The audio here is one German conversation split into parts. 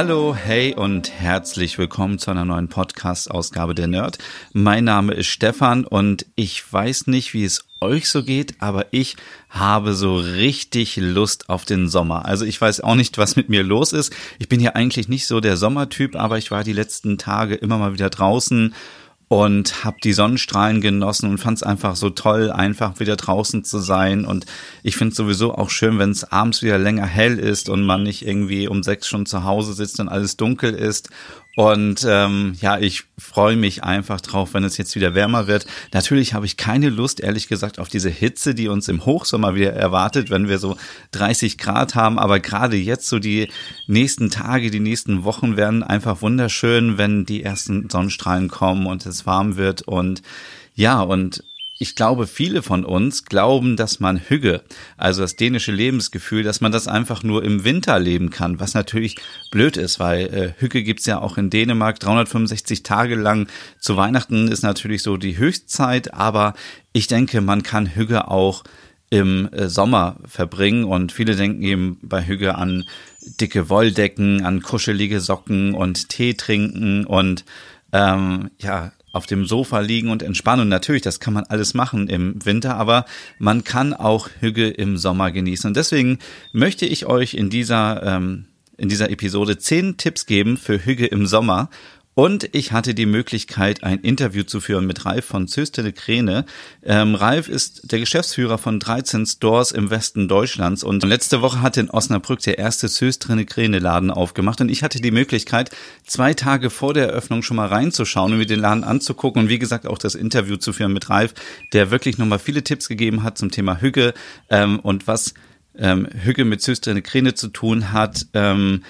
Hallo, hey und herzlich willkommen zu einer neuen Podcast-Ausgabe der Nerd. Mein Name ist Stefan und ich weiß nicht, wie es euch so geht, aber ich habe so richtig Lust auf den Sommer. Also ich weiß auch nicht, was mit mir los ist. Ich bin ja eigentlich nicht so der Sommertyp, aber ich war die letzten Tage immer mal wieder draußen und habe die Sonnenstrahlen genossen und fand es einfach so toll, einfach wieder draußen zu sein. Und ich finde sowieso auch schön, wenn es abends wieder länger hell ist und man nicht irgendwie um sechs schon zu Hause sitzt und alles dunkel ist und ähm, ja, ich freue mich einfach drauf, wenn es jetzt wieder wärmer wird. Natürlich habe ich keine Lust, ehrlich gesagt, auf diese Hitze, die uns im Hochsommer wieder erwartet, wenn wir so 30 Grad haben. Aber gerade jetzt so die nächsten Tage, die nächsten Wochen werden einfach wunderschön, wenn die ersten Sonnenstrahlen kommen und es warm wird. Und ja, und ich glaube, viele von uns glauben, dass man Hügge, also das dänische Lebensgefühl, dass man das einfach nur im Winter leben kann, was natürlich blöd ist, weil äh, Hügge gibt's ja auch in Dänemark 365 Tage lang. Zu Weihnachten ist natürlich so die Höchstzeit, aber ich denke, man kann Hügge auch im äh, Sommer verbringen und viele denken eben bei Hügge an dicke Wolldecken, an kuschelige Socken und Tee trinken und ähm, ja, auf dem Sofa liegen und entspannen. Und natürlich, das kann man alles machen im Winter, aber man kann auch Hügge im Sommer genießen. Und deswegen möchte ich euch in dieser, ähm, in dieser Episode zehn Tipps geben für Hügge im Sommer. Und ich hatte die Möglichkeit, ein Interview zu führen mit Ralf von Zöstele Kräne. Ähm, Ralf ist der Geschäftsführer von 13 Stores im Westen Deutschlands und letzte Woche hat in Osnabrück der erste Zöstele Kräne Laden aufgemacht und ich hatte die Möglichkeit, zwei Tage vor der Eröffnung schon mal reinzuschauen und mir den Laden anzugucken und wie gesagt auch das Interview zu führen mit Ralf, der wirklich nochmal viele Tipps gegeben hat zum Thema Hügge ähm, und was ähm, Hügge mit Zöstele Kräne zu tun hat. Ähm,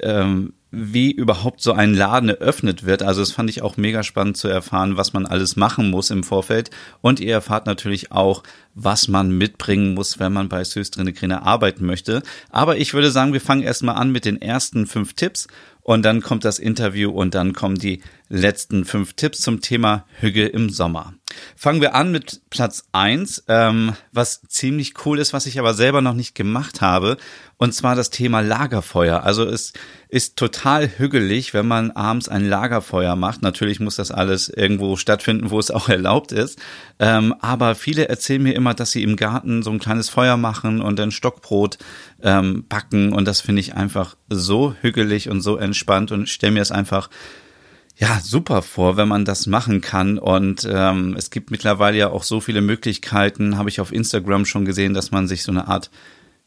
ähm, wie überhaupt so ein Laden eröffnet wird. Also das fand ich auch mega spannend zu erfahren, was man alles machen muss im Vorfeld. Und ihr erfahrt natürlich auch, was man mitbringen muss, wenn man bei Söstrine Grine arbeiten möchte. Aber ich würde sagen, wir fangen erstmal an mit den ersten fünf Tipps und dann kommt das Interview und dann kommen die letzten fünf Tipps zum Thema Hügge im Sommer. Fangen wir an mit Platz eins, ähm, was ziemlich cool ist, was ich aber selber noch nicht gemacht habe, und zwar das Thema Lagerfeuer. Also es ist total hügelig, wenn man abends ein Lagerfeuer macht. Natürlich muss das alles irgendwo stattfinden, wo es auch erlaubt ist. Ähm, aber viele erzählen mir immer, dass sie im Garten so ein kleines Feuer machen und dann Stockbrot ähm, backen. Und das finde ich einfach so hügelig und so entspannt und stelle mir es einfach ja, super vor, wenn man das machen kann. Und ähm, es gibt mittlerweile ja auch so viele Möglichkeiten, habe ich auf Instagram schon gesehen, dass man sich so eine Art,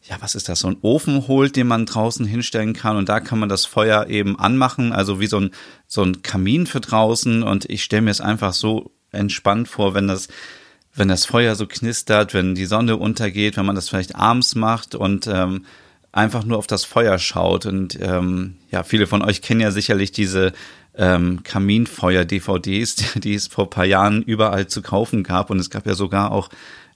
ja, was ist das, so ein Ofen holt, den man draußen hinstellen kann. Und da kann man das Feuer eben anmachen, also wie so ein, so ein Kamin für draußen. Und ich stelle mir es einfach so entspannt vor, wenn das wenn das Feuer so knistert, wenn die Sonne untergeht, wenn man das vielleicht abends macht und ähm, einfach nur auf das Feuer schaut. Und ähm, ja, viele von euch kennen ja sicherlich diese ähm, Kaminfeuer-DVDs, die es vor paar Jahren überall zu kaufen gab. Und es gab ja sogar auch,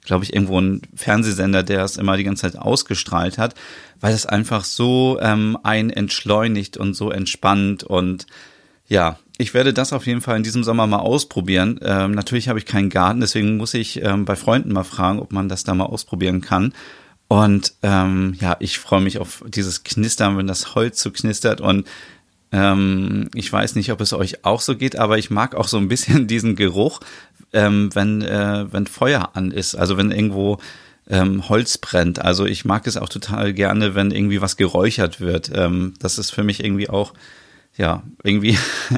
glaube ich, irgendwo einen Fernsehsender, der es immer die ganze Zeit ausgestrahlt hat, weil es einfach so ähm, ein entschleunigt und so entspannt. Und ja, ich werde das auf jeden Fall in diesem Sommer mal ausprobieren. Ähm, natürlich habe ich keinen Garten, deswegen muss ich ähm, bei Freunden mal fragen, ob man das da mal ausprobieren kann. Und ähm, ja, ich freue mich auf dieses Knistern, wenn das Holz so knistert und ähm, ich weiß nicht, ob es euch auch so geht, aber ich mag auch so ein bisschen diesen Geruch, ähm, wenn, äh, wenn Feuer an ist. Also wenn irgendwo ähm, Holz brennt. Also ich mag es auch total gerne, wenn irgendwie was geräuchert wird. Ähm, das ist für mich irgendwie auch, ja, irgendwie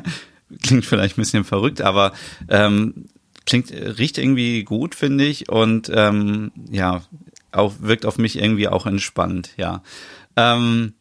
klingt vielleicht ein bisschen verrückt, aber ähm, klingt, riecht irgendwie gut, finde ich. Und ähm, ja, auch, wirkt auf mich irgendwie auch entspannt, ja. Ähm,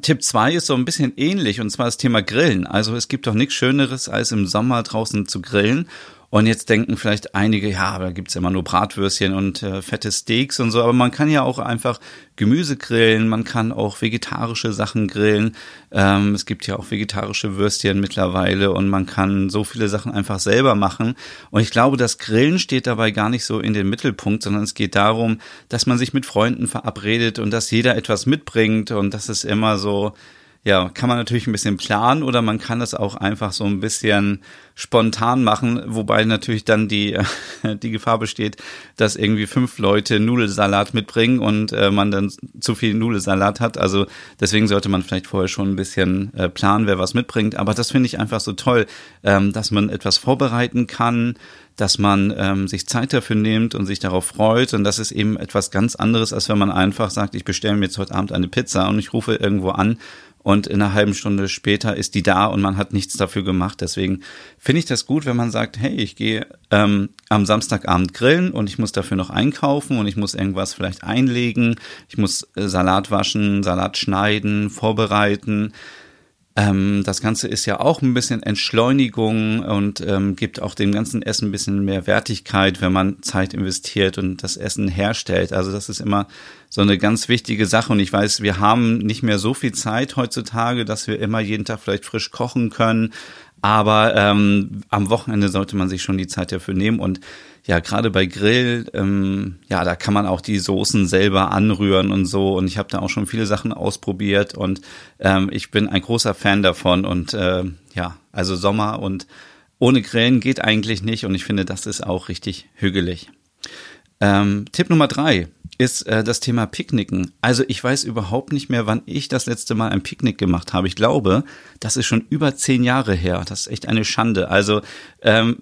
Tipp 2 ist so ein bisschen ähnlich und zwar das Thema Grillen. Also es gibt doch nichts Schöneres, als im Sommer draußen zu grillen. Und jetzt denken vielleicht einige, ja, da gibt's immer nur Bratwürstchen und äh, fette Steaks und so, aber man kann ja auch einfach Gemüse grillen, man kann auch vegetarische Sachen grillen. Ähm, es gibt ja auch vegetarische Würstchen mittlerweile und man kann so viele Sachen einfach selber machen. Und ich glaube, das Grillen steht dabei gar nicht so in den Mittelpunkt, sondern es geht darum, dass man sich mit Freunden verabredet und dass jeder etwas mitbringt und das ist immer so, ja, kann man natürlich ein bisschen planen oder man kann es auch einfach so ein bisschen spontan machen, wobei natürlich dann die, die Gefahr besteht, dass irgendwie fünf Leute Nudelsalat mitbringen und äh, man dann zu viel Nudelsalat hat. Also deswegen sollte man vielleicht vorher schon ein bisschen äh, planen, wer was mitbringt. Aber das finde ich einfach so toll, ähm, dass man etwas vorbereiten kann, dass man ähm, sich Zeit dafür nimmt und sich darauf freut. Und das ist eben etwas ganz anderes, als wenn man einfach sagt, ich bestelle mir jetzt heute Abend eine Pizza und ich rufe irgendwo an und in einer halben Stunde später ist die da und man hat nichts dafür gemacht. Deswegen finde ich das gut, wenn man sagt, hey, ich gehe ähm, am Samstagabend grillen und ich muss dafür noch einkaufen und ich muss irgendwas vielleicht einlegen, ich muss äh, Salat waschen, Salat schneiden, vorbereiten. Ähm, das Ganze ist ja auch ein bisschen Entschleunigung und ähm, gibt auch dem ganzen Essen ein bisschen mehr Wertigkeit, wenn man Zeit investiert und das Essen herstellt. Also das ist immer so eine ganz wichtige Sache. Und ich weiß, wir haben nicht mehr so viel Zeit heutzutage, dass wir immer jeden Tag vielleicht frisch kochen können. Aber ähm, am Wochenende sollte man sich schon die Zeit dafür nehmen und ja, gerade bei Grill, ähm, ja, da kann man auch die Soßen selber anrühren und so. Und ich habe da auch schon viele Sachen ausprobiert und ähm, ich bin ein großer Fan davon. Und äh, ja, also Sommer und ohne Grillen geht eigentlich nicht. Und ich finde, das ist auch richtig hügelig. Ähm, Tipp Nummer drei ist äh, das Thema Picknicken. Also ich weiß überhaupt nicht mehr, wann ich das letzte Mal ein Picknick gemacht habe. Ich glaube, das ist schon über zehn Jahre her. Das ist echt eine Schande. Also ähm,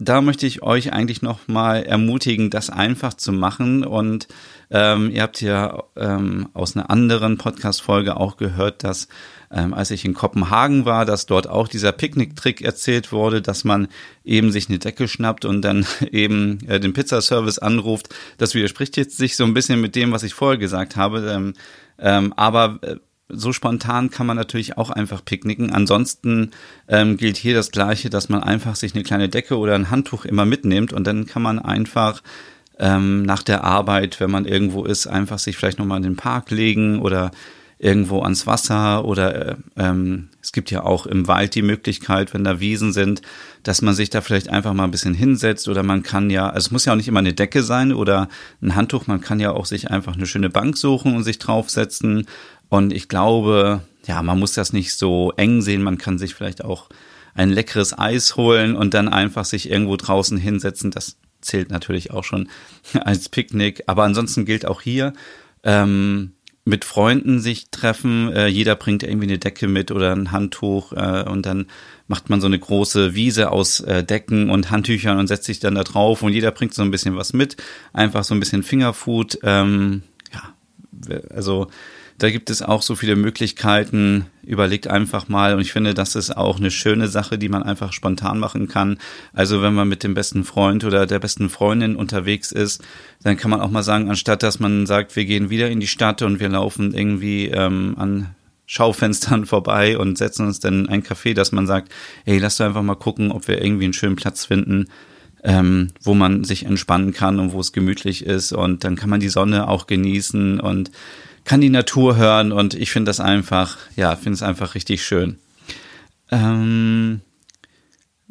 da möchte ich euch eigentlich noch mal ermutigen, das einfach zu machen. Und ähm, ihr habt ja ähm, aus einer anderen Podcast-Folge auch gehört, dass ähm, als ich in Kopenhagen war, dass dort auch dieser Picknick-Trick erzählt wurde, dass man eben sich eine Decke schnappt und dann eben äh, den Pizzaservice anruft. Das widerspricht jetzt sich so ein bisschen mit dem, was ich vorher gesagt habe. Ähm, ähm, aber äh, so spontan kann man natürlich auch einfach picknicken. Ansonsten ähm, gilt hier das Gleiche, dass man einfach sich eine kleine Decke oder ein Handtuch immer mitnimmt und dann kann man einfach ähm, nach der Arbeit, wenn man irgendwo ist, einfach sich vielleicht nochmal in den Park legen oder irgendwo ans Wasser oder äh, ähm, es gibt ja auch im Wald die Möglichkeit, wenn da Wiesen sind, dass man sich da vielleicht einfach mal ein bisschen hinsetzt oder man kann ja, also es muss ja auch nicht immer eine Decke sein oder ein Handtuch, man kann ja auch sich einfach eine schöne Bank suchen und sich draufsetzen und ich glaube, ja, man muss das nicht so eng sehen. Man kann sich vielleicht auch ein leckeres Eis holen und dann einfach sich irgendwo draußen hinsetzen. Das zählt natürlich auch schon als Picknick. Aber ansonsten gilt auch hier, ähm, mit Freunden sich treffen. Äh, jeder bringt irgendwie eine Decke mit oder ein Handtuch äh, und dann macht man so eine große Wiese aus äh, Decken und Handtüchern und setzt sich dann da drauf und jeder bringt so ein bisschen was mit. Einfach so ein bisschen Fingerfood. Ähm, ja, also da gibt es auch so viele Möglichkeiten. Überlegt einfach mal. Und ich finde, das ist auch eine schöne Sache, die man einfach spontan machen kann. Also wenn man mit dem besten Freund oder der besten Freundin unterwegs ist, dann kann man auch mal sagen, anstatt dass man sagt, wir gehen wieder in die Stadt und wir laufen irgendwie ähm, an Schaufenstern vorbei und setzen uns dann in ein Café, dass man sagt, hey, lass doch einfach mal gucken, ob wir irgendwie einen schönen Platz finden, ähm, wo man sich entspannen kann und wo es gemütlich ist. Und dann kann man die Sonne auch genießen und kann die Natur hören und ich finde das einfach, ja, finde es einfach richtig schön. Ähm,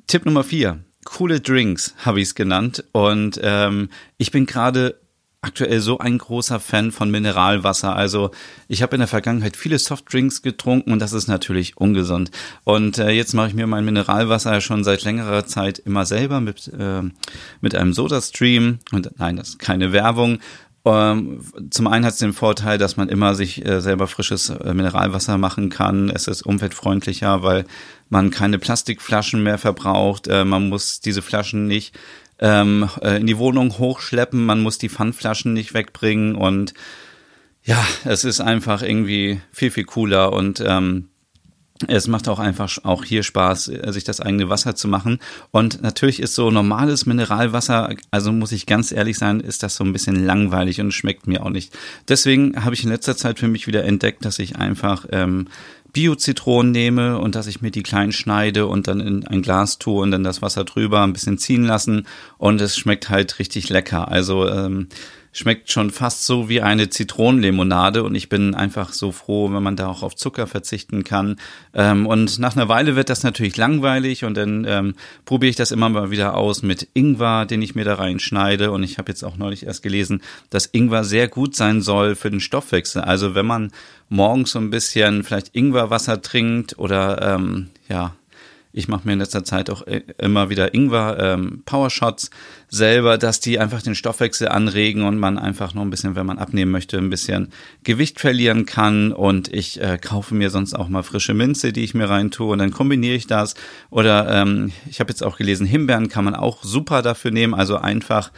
Tipp Nummer vier. Coole Drinks habe ich es genannt. Und ähm, ich bin gerade aktuell so ein großer Fan von Mineralwasser. Also ich habe in der Vergangenheit viele Softdrinks getrunken und das ist natürlich ungesund. Und äh, jetzt mache ich mir mein Mineralwasser schon seit längerer Zeit immer selber mit, äh, mit einem Soda-Stream. Und nein, das ist keine Werbung. Ähm, zum einen hat es den Vorteil, dass man immer sich äh, selber frisches äh, Mineralwasser machen kann. Es ist umweltfreundlicher, weil man keine Plastikflaschen mehr verbraucht. Äh, man muss diese Flaschen nicht ähm, in die Wohnung hochschleppen. Man muss die Pfandflaschen nicht wegbringen und ja, es ist einfach irgendwie viel, viel cooler und ähm, es macht auch einfach auch hier Spaß, äh, sich das eigene Wasser zu machen. Und natürlich ist so normales Mineralwasser, also muss ich ganz ehrlich sein, ist das so ein bisschen langweilig und schmeckt mir auch nicht. Deswegen habe ich in letzter Zeit für mich wieder entdeckt, dass ich einfach ähm, Bio-Zitronen nehme und dass ich mir die klein schneide und dann in ein Glas tue und dann das Wasser drüber ein bisschen ziehen lassen und es schmeckt halt richtig lecker. Also ähm, schmeckt schon fast so wie eine Zitronenlimonade und ich bin einfach so froh, wenn man da auch auf Zucker verzichten kann. Ähm, und nach einer Weile wird das natürlich langweilig und dann ähm, probiere ich das immer mal wieder aus mit Ingwer, den ich mir da reinschneide. Und ich habe jetzt auch neulich erst gelesen, dass Ingwer sehr gut sein soll für den Stoffwechsel. Also wenn man morgens so ein bisschen vielleicht Ingwerwasser trinkt oder ähm, ja ich mache mir in letzter Zeit auch äh, immer wieder Ingwer ähm, Powershots selber, dass die einfach den Stoffwechsel anregen und man einfach noch ein bisschen, wenn man abnehmen möchte, ein bisschen Gewicht verlieren kann. Und ich äh, kaufe mir sonst auch mal frische Minze, die ich mir reintue und dann kombiniere ich das. Oder ähm, ich habe jetzt auch gelesen, Himbeeren kann man auch super dafür nehmen. Also einfach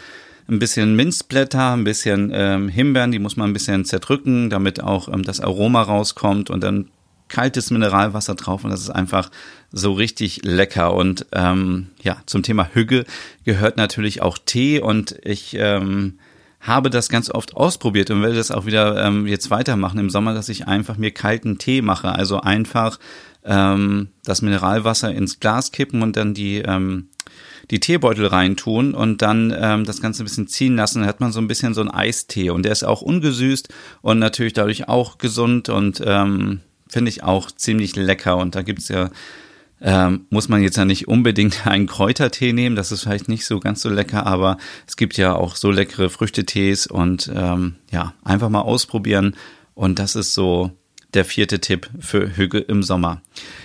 ein bisschen Minzblätter, ein bisschen ähm, Himbeeren, die muss man ein bisschen zerdrücken, damit auch ähm, das Aroma rauskommt und dann kaltes Mineralwasser drauf und das ist einfach so richtig lecker. Und ähm, ja, zum Thema Hügge gehört natürlich auch Tee und ich ähm, habe das ganz oft ausprobiert und werde das auch wieder ähm, jetzt weitermachen im Sommer, dass ich einfach mir kalten Tee mache. Also einfach ähm, das Mineralwasser ins Glas kippen und dann die ähm, die Teebeutel reintun und dann ähm, das Ganze ein bisschen ziehen lassen. Dann hat man so ein bisschen so einen Eistee und der ist auch ungesüßt und natürlich dadurch auch gesund und ähm, finde ich auch ziemlich lecker. Und da gibt's ja, ähm, muss man jetzt ja nicht unbedingt einen Kräutertee nehmen, das ist vielleicht nicht so ganz so lecker, aber es gibt ja auch so leckere Früchtetees und ähm, ja, einfach mal ausprobieren. Und das ist so der vierte Tipp für Hüge im Sommer.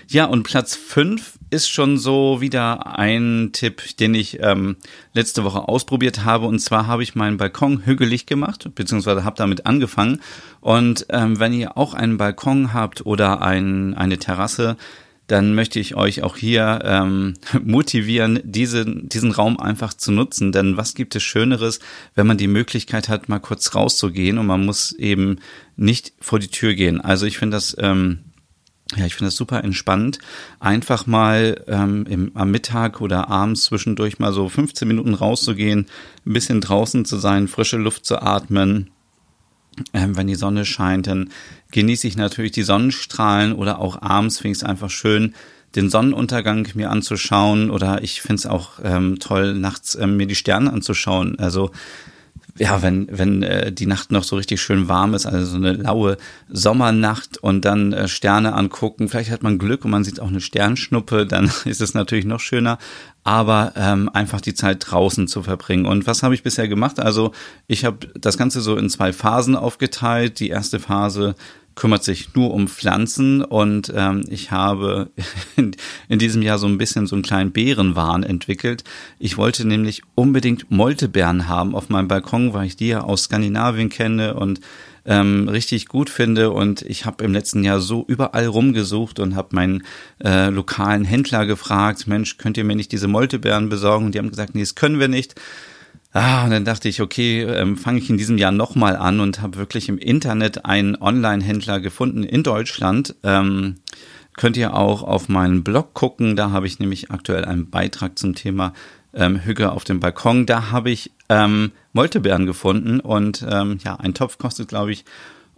Ja, und Platz fünf ist schon so wieder ein Tipp, den ich ähm, letzte Woche ausprobiert habe. Und zwar habe ich meinen Balkon hügelig gemacht, beziehungsweise habe damit angefangen. Und ähm, wenn ihr auch einen Balkon habt oder ein, eine Terrasse, dann möchte ich euch auch hier ähm, motivieren, diese, diesen Raum einfach zu nutzen. Denn was gibt es Schöneres, wenn man die Möglichkeit hat, mal kurz rauszugehen und man muss eben nicht vor die Tür gehen. Also ich finde das ähm, ja, ich finde das super entspannt, einfach mal ähm, im, am Mittag oder abends zwischendurch mal so 15 Minuten rauszugehen, ein bisschen draußen zu sein, frische Luft zu atmen. Ähm, wenn die Sonne scheint, dann genieße ich natürlich die Sonnenstrahlen oder auch abends finde ich es einfach schön, den Sonnenuntergang mir anzuschauen oder ich finde es auch ähm, toll, nachts ähm, mir die Sterne anzuschauen. Also ja, wenn, wenn äh, die Nacht noch so richtig schön warm ist, also so eine laue Sommernacht und dann äh, Sterne angucken, vielleicht hat man Glück und man sieht auch eine Sternschnuppe, dann ist es natürlich noch schöner, aber ähm, einfach die Zeit draußen zu verbringen. Und was habe ich bisher gemacht? Also ich habe das Ganze so in zwei Phasen aufgeteilt. Die erste Phase kümmert sich nur um Pflanzen und ähm, ich habe in, in, diesem Jahr so ein bisschen so einen kleinen Bärenwahn entwickelt. Ich wollte nämlich unbedingt Moltebeeren haben auf meinem Balkon, weil ich die ja aus Skandinavien kenne und ähm, richtig gut finde und ich habe im letzten Jahr so überall rumgesucht und habe meinen äh, lokalen Händler gefragt, Mensch, könnt ihr mir nicht diese Moltebeeren besorgen? Und die haben gesagt, nee, das können wir nicht. Ah, und dann dachte ich, okay, ähm, fange ich in diesem Jahr nochmal an und habe wirklich im Internet einen Online-Händler gefunden in Deutschland. Ähm, könnt ihr auch auf meinen Blog gucken. Da habe ich nämlich aktuell einen Beitrag zum Thema ähm, Hüge auf dem Balkon. Da habe ich ähm, Moltebeeren gefunden und ähm, ja, ein Topf kostet, glaube ich,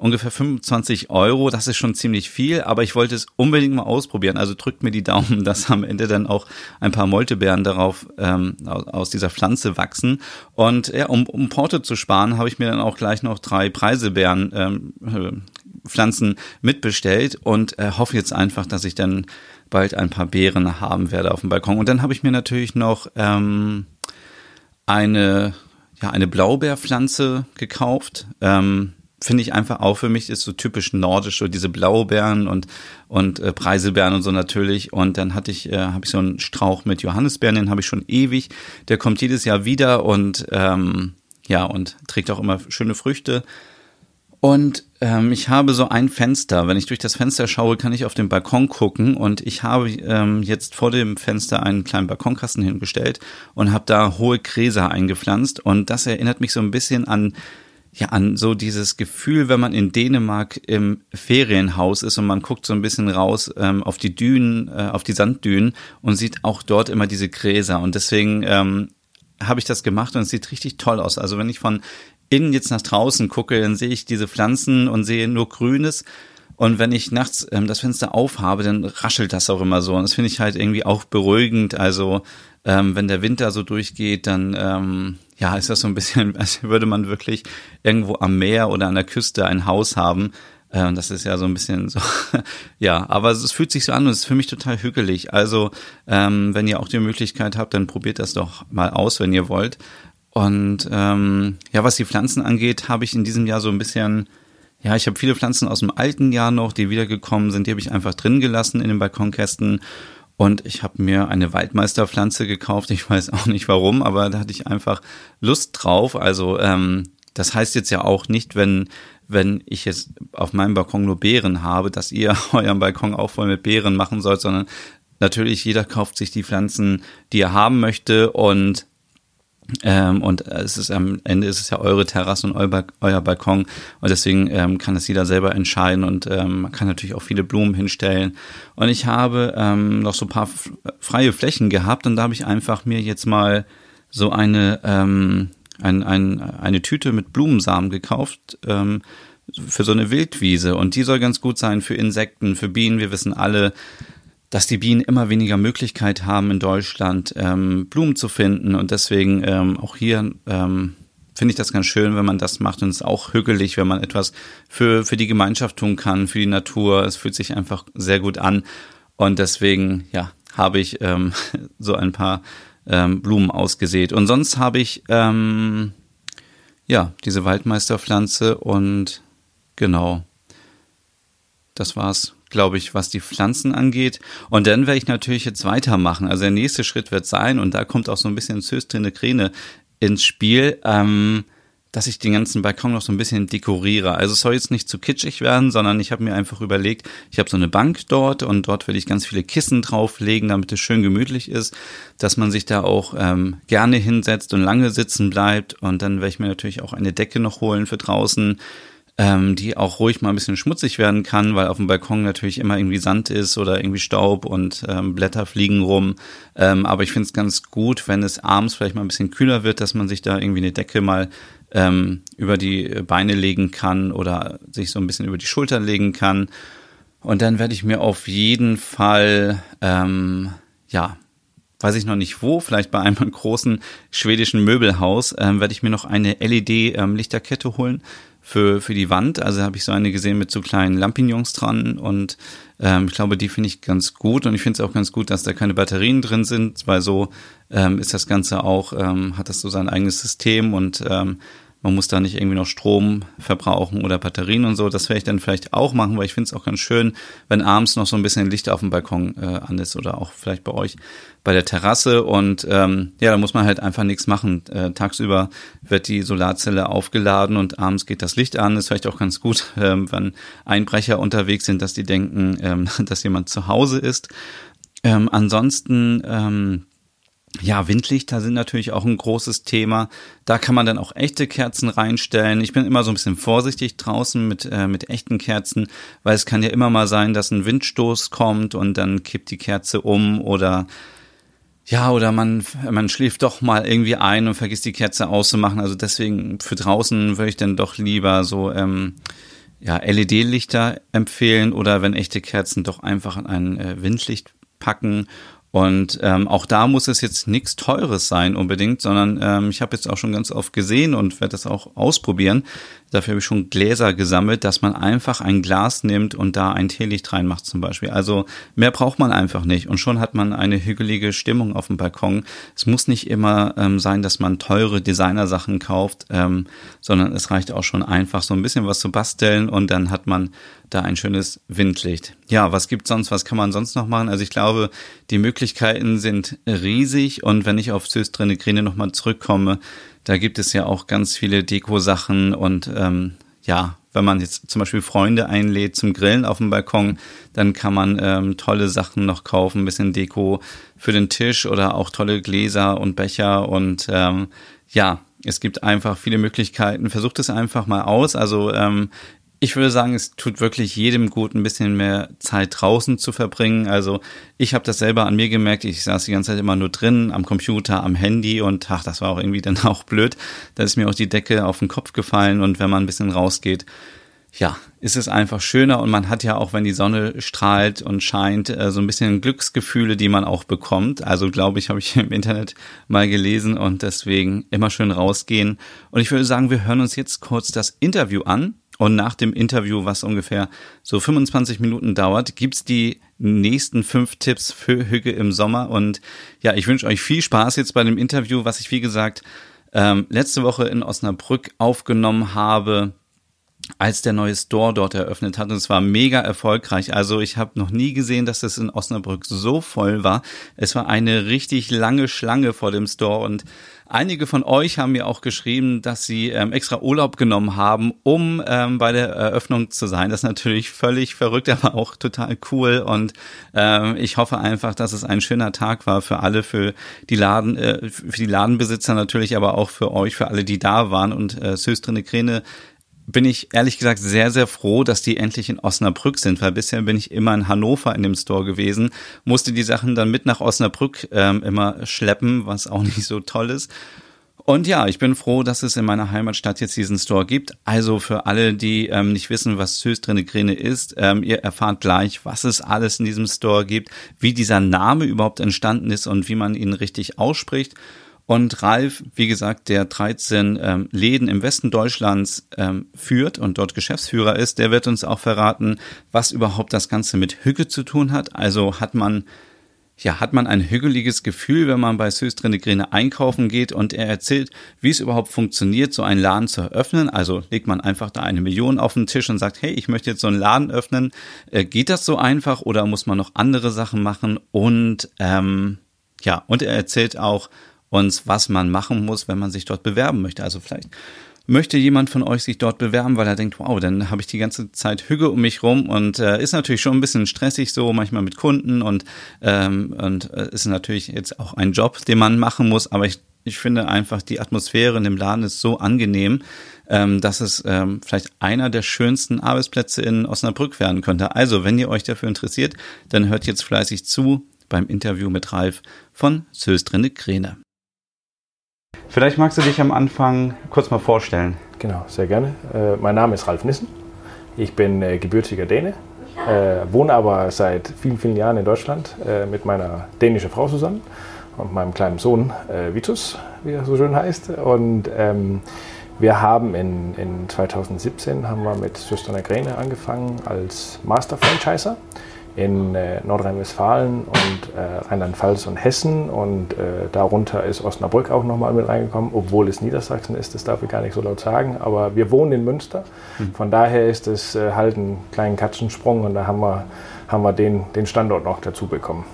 ungefähr 25 Euro. Das ist schon ziemlich viel, aber ich wollte es unbedingt mal ausprobieren. Also drückt mir die Daumen, dass am Ende dann auch ein paar Moltebeeren darauf ähm, aus dieser Pflanze wachsen. Und ja, um, um Porto zu sparen, habe ich mir dann auch gleich noch drei Preisebeeren ähm, äh, Pflanzen mitbestellt und äh, hoffe jetzt einfach, dass ich dann bald ein paar Beeren haben werde auf dem Balkon. Und dann habe ich mir natürlich noch ähm, eine ja eine Blaubeerpflanze gekauft. Ähm, finde ich einfach auch für mich ist so typisch nordisch so diese Blaubeeren und und äh, Preiselbeeren und so natürlich und dann hatte ich äh, habe ich so einen Strauch mit Johannisbeeren den habe ich schon ewig der kommt jedes Jahr wieder und ähm, ja und trägt auch immer schöne Früchte und ähm, ich habe so ein Fenster. Wenn ich durch das Fenster schaue, kann ich auf den Balkon gucken. Und ich habe ähm, jetzt vor dem Fenster einen kleinen Balkonkasten hingestellt und habe da hohe Gräser eingepflanzt. Und das erinnert mich so ein bisschen an ja, an so dieses Gefühl, wenn man in Dänemark im Ferienhaus ist und man guckt so ein bisschen raus ähm, auf die Dünen, äh, auf die Sanddünen und sieht auch dort immer diese Gräser. Und deswegen ähm, habe ich das gemacht und es sieht richtig toll aus. Also wenn ich von innen jetzt nach draußen gucke, dann sehe ich diese Pflanzen und sehe nur Grünes Und wenn ich nachts ähm, das Fenster aufhabe, dann raschelt das auch immer so. Und das finde ich halt irgendwie auch beruhigend. Also ähm, wenn der Winter so durchgeht, dann ähm, ja, ist das so ein bisschen, als würde man wirklich irgendwo am Meer oder an der Küste ein Haus haben. Äh, und das ist ja so ein bisschen so, ja, aber es fühlt sich so an und es ist für mich total hügelig. Also, ähm, wenn ihr auch die Möglichkeit habt, dann probiert das doch mal aus, wenn ihr wollt. Und ähm, ja, was die Pflanzen angeht, habe ich in diesem Jahr so ein bisschen ja, ich habe viele Pflanzen aus dem alten Jahr noch, die wiedergekommen sind. Die habe ich einfach drin gelassen in den Balkonkästen. Und ich habe mir eine Waldmeisterpflanze gekauft. Ich weiß auch nicht warum, aber da hatte ich einfach Lust drauf. Also ähm, das heißt jetzt ja auch nicht, wenn wenn ich jetzt auf meinem Balkon nur Beeren habe, dass ihr euren Balkon auch voll mit Beeren machen sollt, sondern natürlich jeder kauft sich die Pflanzen, die er haben möchte und ähm, und es ist am Ende ist es ja eure Terrasse und euer, euer Balkon und deswegen ähm, kann das jeder selber entscheiden und ähm, man kann natürlich auch viele Blumen hinstellen. Und ich habe ähm, noch so ein paar freie Flächen gehabt und da habe ich einfach mir jetzt mal so eine ähm, ein, ein, eine Tüte mit Blumensamen gekauft ähm, für so eine Wildwiese und die soll ganz gut sein für Insekten, für Bienen. Wir wissen alle, dass die Bienen immer weniger Möglichkeit haben in Deutschland ähm, Blumen zu finden. Und deswegen ähm, auch hier ähm, finde ich das ganz schön, wenn man das macht. Und es ist auch hügelig, wenn man etwas für für die Gemeinschaft tun kann, für die Natur. Es fühlt sich einfach sehr gut an. Und deswegen ja habe ich ähm, so ein paar ähm, Blumen ausgesät. Und sonst habe ich ähm, ja diese Waldmeisterpflanze. Und genau das war's glaube ich, was die Pflanzen angeht. Und dann werde ich natürlich jetzt weitermachen. Also der nächste Schritt wird sein, und da kommt auch so ein bisschen Zöstrine Kräne ins Spiel, ähm, dass ich den ganzen Balkon noch so ein bisschen dekoriere. Also es soll jetzt nicht zu kitschig werden, sondern ich habe mir einfach überlegt, ich habe so eine Bank dort und dort will ich ganz viele Kissen drauflegen, damit es schön gemütlich ist, dass man sich da auch ähm, gerne hinsetzt und lange sitzen bleibt. Und dann werde ich mir natürlich auch eine Decke noch holen für draußen ähm, die auch ruhig mal ein bisschen schmutzig werden kann, weil auf dem Balkon natürlich immer irgendwie Sand ist oder irgendwie Staub und ähm, Blätter fliegen rum. Ähm, aber ich finde es ganz gut, wenn es abends vielleicht mal ein bisschen kühler wird, dass man sich da irgendwie eine Decke mal ähm, über die Beine legen kann oder sich so ein bisschen über die Schultern legen kann. Und dann werde ich mir auf jeden Fall, ähm, ja, weiß ich noch nicht wo, vielleicht bei einem großen schwedischen Möbelhaus, ähm, werde ich mir noch eine LED-Lichterkette ähm, holen für, für die Wand. Also habe ich so eine gesehen mit so kleinen Lampignons dran und ähm, ich glaube, die finde ich ganz gut und ich finde es auch ganz gut, dass da keine Batterien drin sind, weil so ähm, ist das Ganze auch, ähm, hat das so sein eigenes System und ähm, man muss da nicht irgendwie noch Strom verbrauchen oder Batterien und so. Das werde ich dann vielleicht auch machen, weil ich finde es auch ganz schön, wenn abends noch so ein bisschen Licht auf dem Balkon äh, an ist oder auch vielleicht bei euch bei der Terrasse. Und ähm, ja, da muss man halt einfach nichts machen. Äh, tagsüber wird die Solarzelle aufgeladen und abends geht das Licht an. Ist vielleicht auch ganz gut, ähm, wenn Einbrecher unterwegs sind, dass die denken, ähm, dass jemand zu Hause ist. Ähm, ansonsten ähm, ja, Windlichter sind natürlich auch ein großes Thema. Da kann man dann auch echte Kerzen reinstellen. Ich bin immer so ein bisschen vorsichtig draußen mit, äh, mit echten Kerzen, weil es kann ja immer mal sein, dass ein Windstoß kommt und dann kippt die Kerze um oder ja, oder man, man schläft doch mal irgendwie ein und vergisst die Kerze auszumachen. Also deswegen für draußen würde ich dann doch lieber so ähm, ja, LED-Lichter empfehlen oder wenn echte Kerzen doch einfach an ein äh, Windlicht packen und ähm, auch da muss es jetzt nichts Teures sein unbedingt, sondern ähm, ich habe jetzt auch schon ganz oft gesehen und werde das auch ausprobieren. Dafür habe ich schon Gläser gesammelt, dass man einfach ein Glas nimmt und da ein Teelicht reinmacht zum Beispiel. Also mehr braucht man einfach nicht und schon hat man eine hügelige Stimmung auf dem Balkon. Es muss nicht immer ähm, sein, dass man teure Designersachen kauft, ähm, sondern es reicht auch schon einfach so ein bisschen was zu basteln und dann hat man da ein schönes Windlicht. Ja, was gibt's sonst? Was kann man sonst noch machen? Also ich glaube, die Möglichkeiten sind riesig und wenn ich auf Söstrine Grine nochmal zurückkomme, da gibt es ja auch ganz viele Deko-Sachen und ähm, ja, wenn man jetzt zum Beispiel Freunde einlädt zum Grillen auf dem Balkon, dann kann man ähm, tolle Sachen noch kaufen, ein bisschen Deko für den Tisch oder auch tolle Gläser und Becher und ähm, ja, es gibt einfach viele Möglichkeiten. Versucht es einfach mal aus. Also ähm, ich würde sagen, es tut wirklich jedem gut, ein bisschen mehr Zeit draußen zu verbringen. Also ich habe das selber an mir gemerkt. Ich saß die ganze Zeit immer nur drin, am Computer, am Handy und ach, das war auch irgendwie dann auch blöd. Da ist mir auch die Decke auf den Kopf gefallen und wenn man ein bisschen rausgeht, ja, ist es einfach schöner und man hat ja auch, wenn die Sonne strahlt und scheint, äh, so ein bisschen Glücksgefühle, die man auch bekommt. Also glaube ich, habe ich im Internet mal gelesen und deswegen immer schön rausgehen. Und ich würde sagen, wir hören uns jetzt kurz das Interview an. Und nach dem Interview, was ungefähr so 25 Minuten dauert, gibt's die nächsten fünf Tipps für Hüge im Sommer. Und ja, ich wünsche euch viel Spaß jetzt bei dem Interview, was ich, wie gesagt, ähm, letzte Woche in Osnabrück aufgenommen habe als der neue Store dort eröffnet hat. Und es war mega erfolgreich. Also ich habe noch nie gesehen, dass es in Osnabrück so voll war. Es war eine richtig lange Schlange vor dem Store und Einige von euch haben mir auch geschrieben, dass sie ähm, extra Urlaub genommen haben, um ähm, bei der Eröffnung zu sein. Das ist natürlich völlig verrückt, aber auch total cool. Und ähm, ich hoffe einfach, dass es ein schöner Tag war für alle, für die Laden, äh, für die Ladenbesitzer natürlich, aber auch für euch, für alle, die da waren. Und äh, Söstrine Krene bin ich ehrlich gesagt sehr, sehr froh, dass die endlich in Osnabrück sind, weil bisher bin ich immer in Hannover in dem Store gewesen, musste die Sachen dann mit nach Osnabrück ähm, immer schleppen, was auch nicht so toll ist. Und ja, ich bin froh, dass es in meiner Heimatstadt jetzt diesen Store gibt. Also für alle, die ähm, nicht wissen, was Söstrine Grene ist, ähm, ihr erfahrt gleich, was es alles in diesem Store gibt, wie dieser Name überhaupt entstanden ist und wie man ihn richtig ausspricht. Und Ralf, wie gesagt, der 13 ähm, Läden im Westen Deutschlands ähm, führt und dort Geschäftsführer ist, der wird uns auch verraten, was überhaupt das Ganze mit Hügge zu tun hat. Also hat man ja, hat man ein hügeliges Gefühl, wenn man bei Söstrine Grene einkaufen geht und er erzählt, wie es überhaupt funktioniert, so einen Laden zu eröffnen. Also legt man einfach da eine Million auf den Tisch und sagt, hey, ich möchte jetzt so einen Laden öffnen. Äh, geht das so einfach oder muss man noch andere Sachen machen? Und ähm, ja, und er erzählt auch, uns, was man machen muss, wenn man sich dort bewerben möchte. Also vielleicht möchte jemand von euch sich dort bewerben, weil er denkt, wow, dann habe ich die ganze Zeit Hüge um mich rum und äh, ist natürlich schon ein bisschen stressig so manchmal mit Kunden und ähm, und äh, ist natürlich jetzt auch ein Job, den man machen muss, aber ich ich finde einfach die Atmosphäre in dem Laden ist so angenehm, ähm, dass es ähm, vielleicht einer der schönsten Arbeitsplätze in Osnabrück werden könnte. Also, wenn ihr euch dafür interessiert, dann hört jetzt fleißig zu beim Interview mit Ralf von Söstrinde Kräne. Vielleicht magst du dich am Anfang kurz mal vorstellen. Genau, sehr gerne. Äh, mein Name ist Ralf Nissen. Ich bin äh, gebürtiger Däne, äh, wohne aber seit vielen, vielen Jahren in Deutschland mit meiner dänischen Frau zusammen und meinem kleinen Sohn Vitus, wie er so schön heißt. Und ähm, wir haben in, in 2017 haben wir mit Süsterner Gräne angefangen als Master Franchiser in äh, Nordrhein-Westfalen und äh, Rheinland-Pfalz und Hessen und äh, darunter ist Osnabrück auch nochmal mit reingekommen, obwohl es Niedersachsen ist, das darf ich gar nicht so laut sagen, aber wir wohnen in Münster, mhm. von daher ist es äh, halt ein kleiner Katzensprung und da haben wir, haben wir den, den Standort noch dazu bekommen.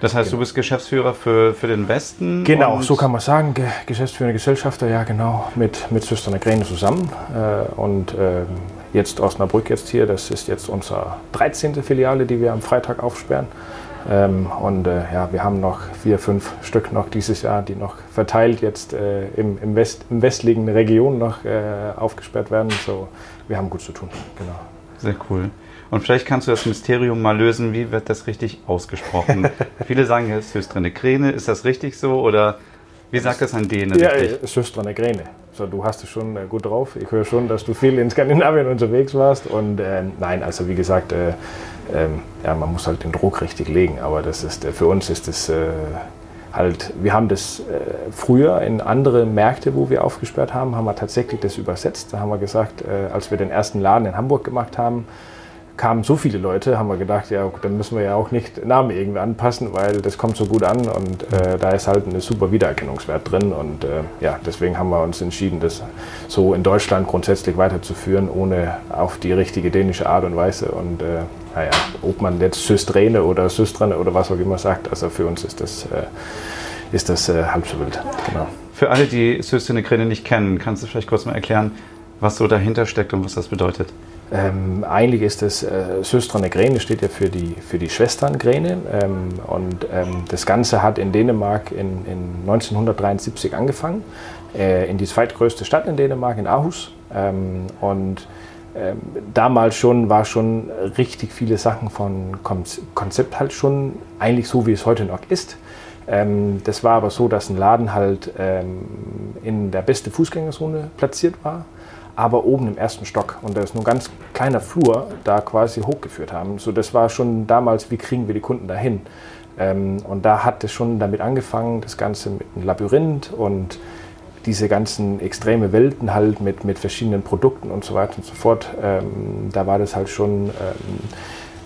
Das heißt, genau. du bist Geschäftsführer für, für den Westen? Genau, so kann man sagen. Ge Geschäftsführende Gesellschafter, ja genau, mit, mit Schwestern Gräne zusammen. Äh, und äh, jetzt Osnabrück jetzt hier, das ist jetzt unsere 13. Filiale, die wir am Freitag aufsperren. Ähm, und äh, ja, wir haben noch vier, fünf Stück noch dieses Jahr, die noch verteilt jetzt äh, im, im, West, im westlichen Region noch äh, aufgesperrt werden. So, wir haben gut zu tun, genau. Sehr cool. Und vielleicht kannst du das Mysterium mal lösen, wie wird das richtig ausgesprochen? Viele sagen, es ist Söstrene Kräne, ist das richtig so oder wie sagt das ein Däne ja, richtig? Ja, Söstrene Kräne. So, du hast es schon äh, gut drauf. Ich höre schon, dass du viel in Skandinavien unterwegs warst. Und äh, nein, also wie gesagt, äh, äh, ja, man muss halt den Druck richtig legen. Aber das ist, äh, für uns ist es äh, halt, wir haben das früher in andere Märkte, wo wir aufgesperrt haben, haben wir tatsächlich das übersetzt. Da haben wir gesagt, als wir den ersten Laden in Hamburg gemacht haben, kamen so viele Leute, haben wir gedacht, ja, dann müssen wir ja auch nicht Namen irgendwie anpassen, weil das kommt so gut an und äh, da ist halt ein super Wiedererkennungswert drin und äh, ja, deswegen haben wir uns entschieden, das so in Deutschland grundsätzlich weiterzuführen, ohne auf die richtige dänische Art und Weise und äh, naja, ob man jetzt Systrene oder Systrene oder was auch immer sagt, also für uns ist das, äh, ist das äh, halb so wild. Genau. Für alle, die Systrene nicht kennen, kannst du vielleicht kurz mal erklären, was so dahinter steckt und was das bedeutet? Ähm, eigentlich ist das äh, Söstrene Gräne, steht ja für die, für die Schwesterngräne. Ähm, und ähm, das Ganze hat in Dänemark in, in 1973 angefangen, äh, in die zweitgrößte Stadt in Dänemark, in Aarhus. Ähm, und ähm, damals schon war schon richtig viele Sachen von Konzept halt schon eigentlich so, wie es heute noch ist. Ähm, das war aber so, dass ein Laden halt in der beste Fußgängerzone platziert war aber oben im ersten Stock. Und da ist nur ein ganz kleiner Flur da quasi hochgeführt haben. So, das war schon damals, wie kriegen wir die Kunden dahin? Ähm, und da hat es schon damit angefangen, das Ganze mit einem Labyrinth und diese ganzen extreme Welten halt mit, mit verschiedenen Produkten und so weiter und so fort. Ähm, da war das halt schon ähm,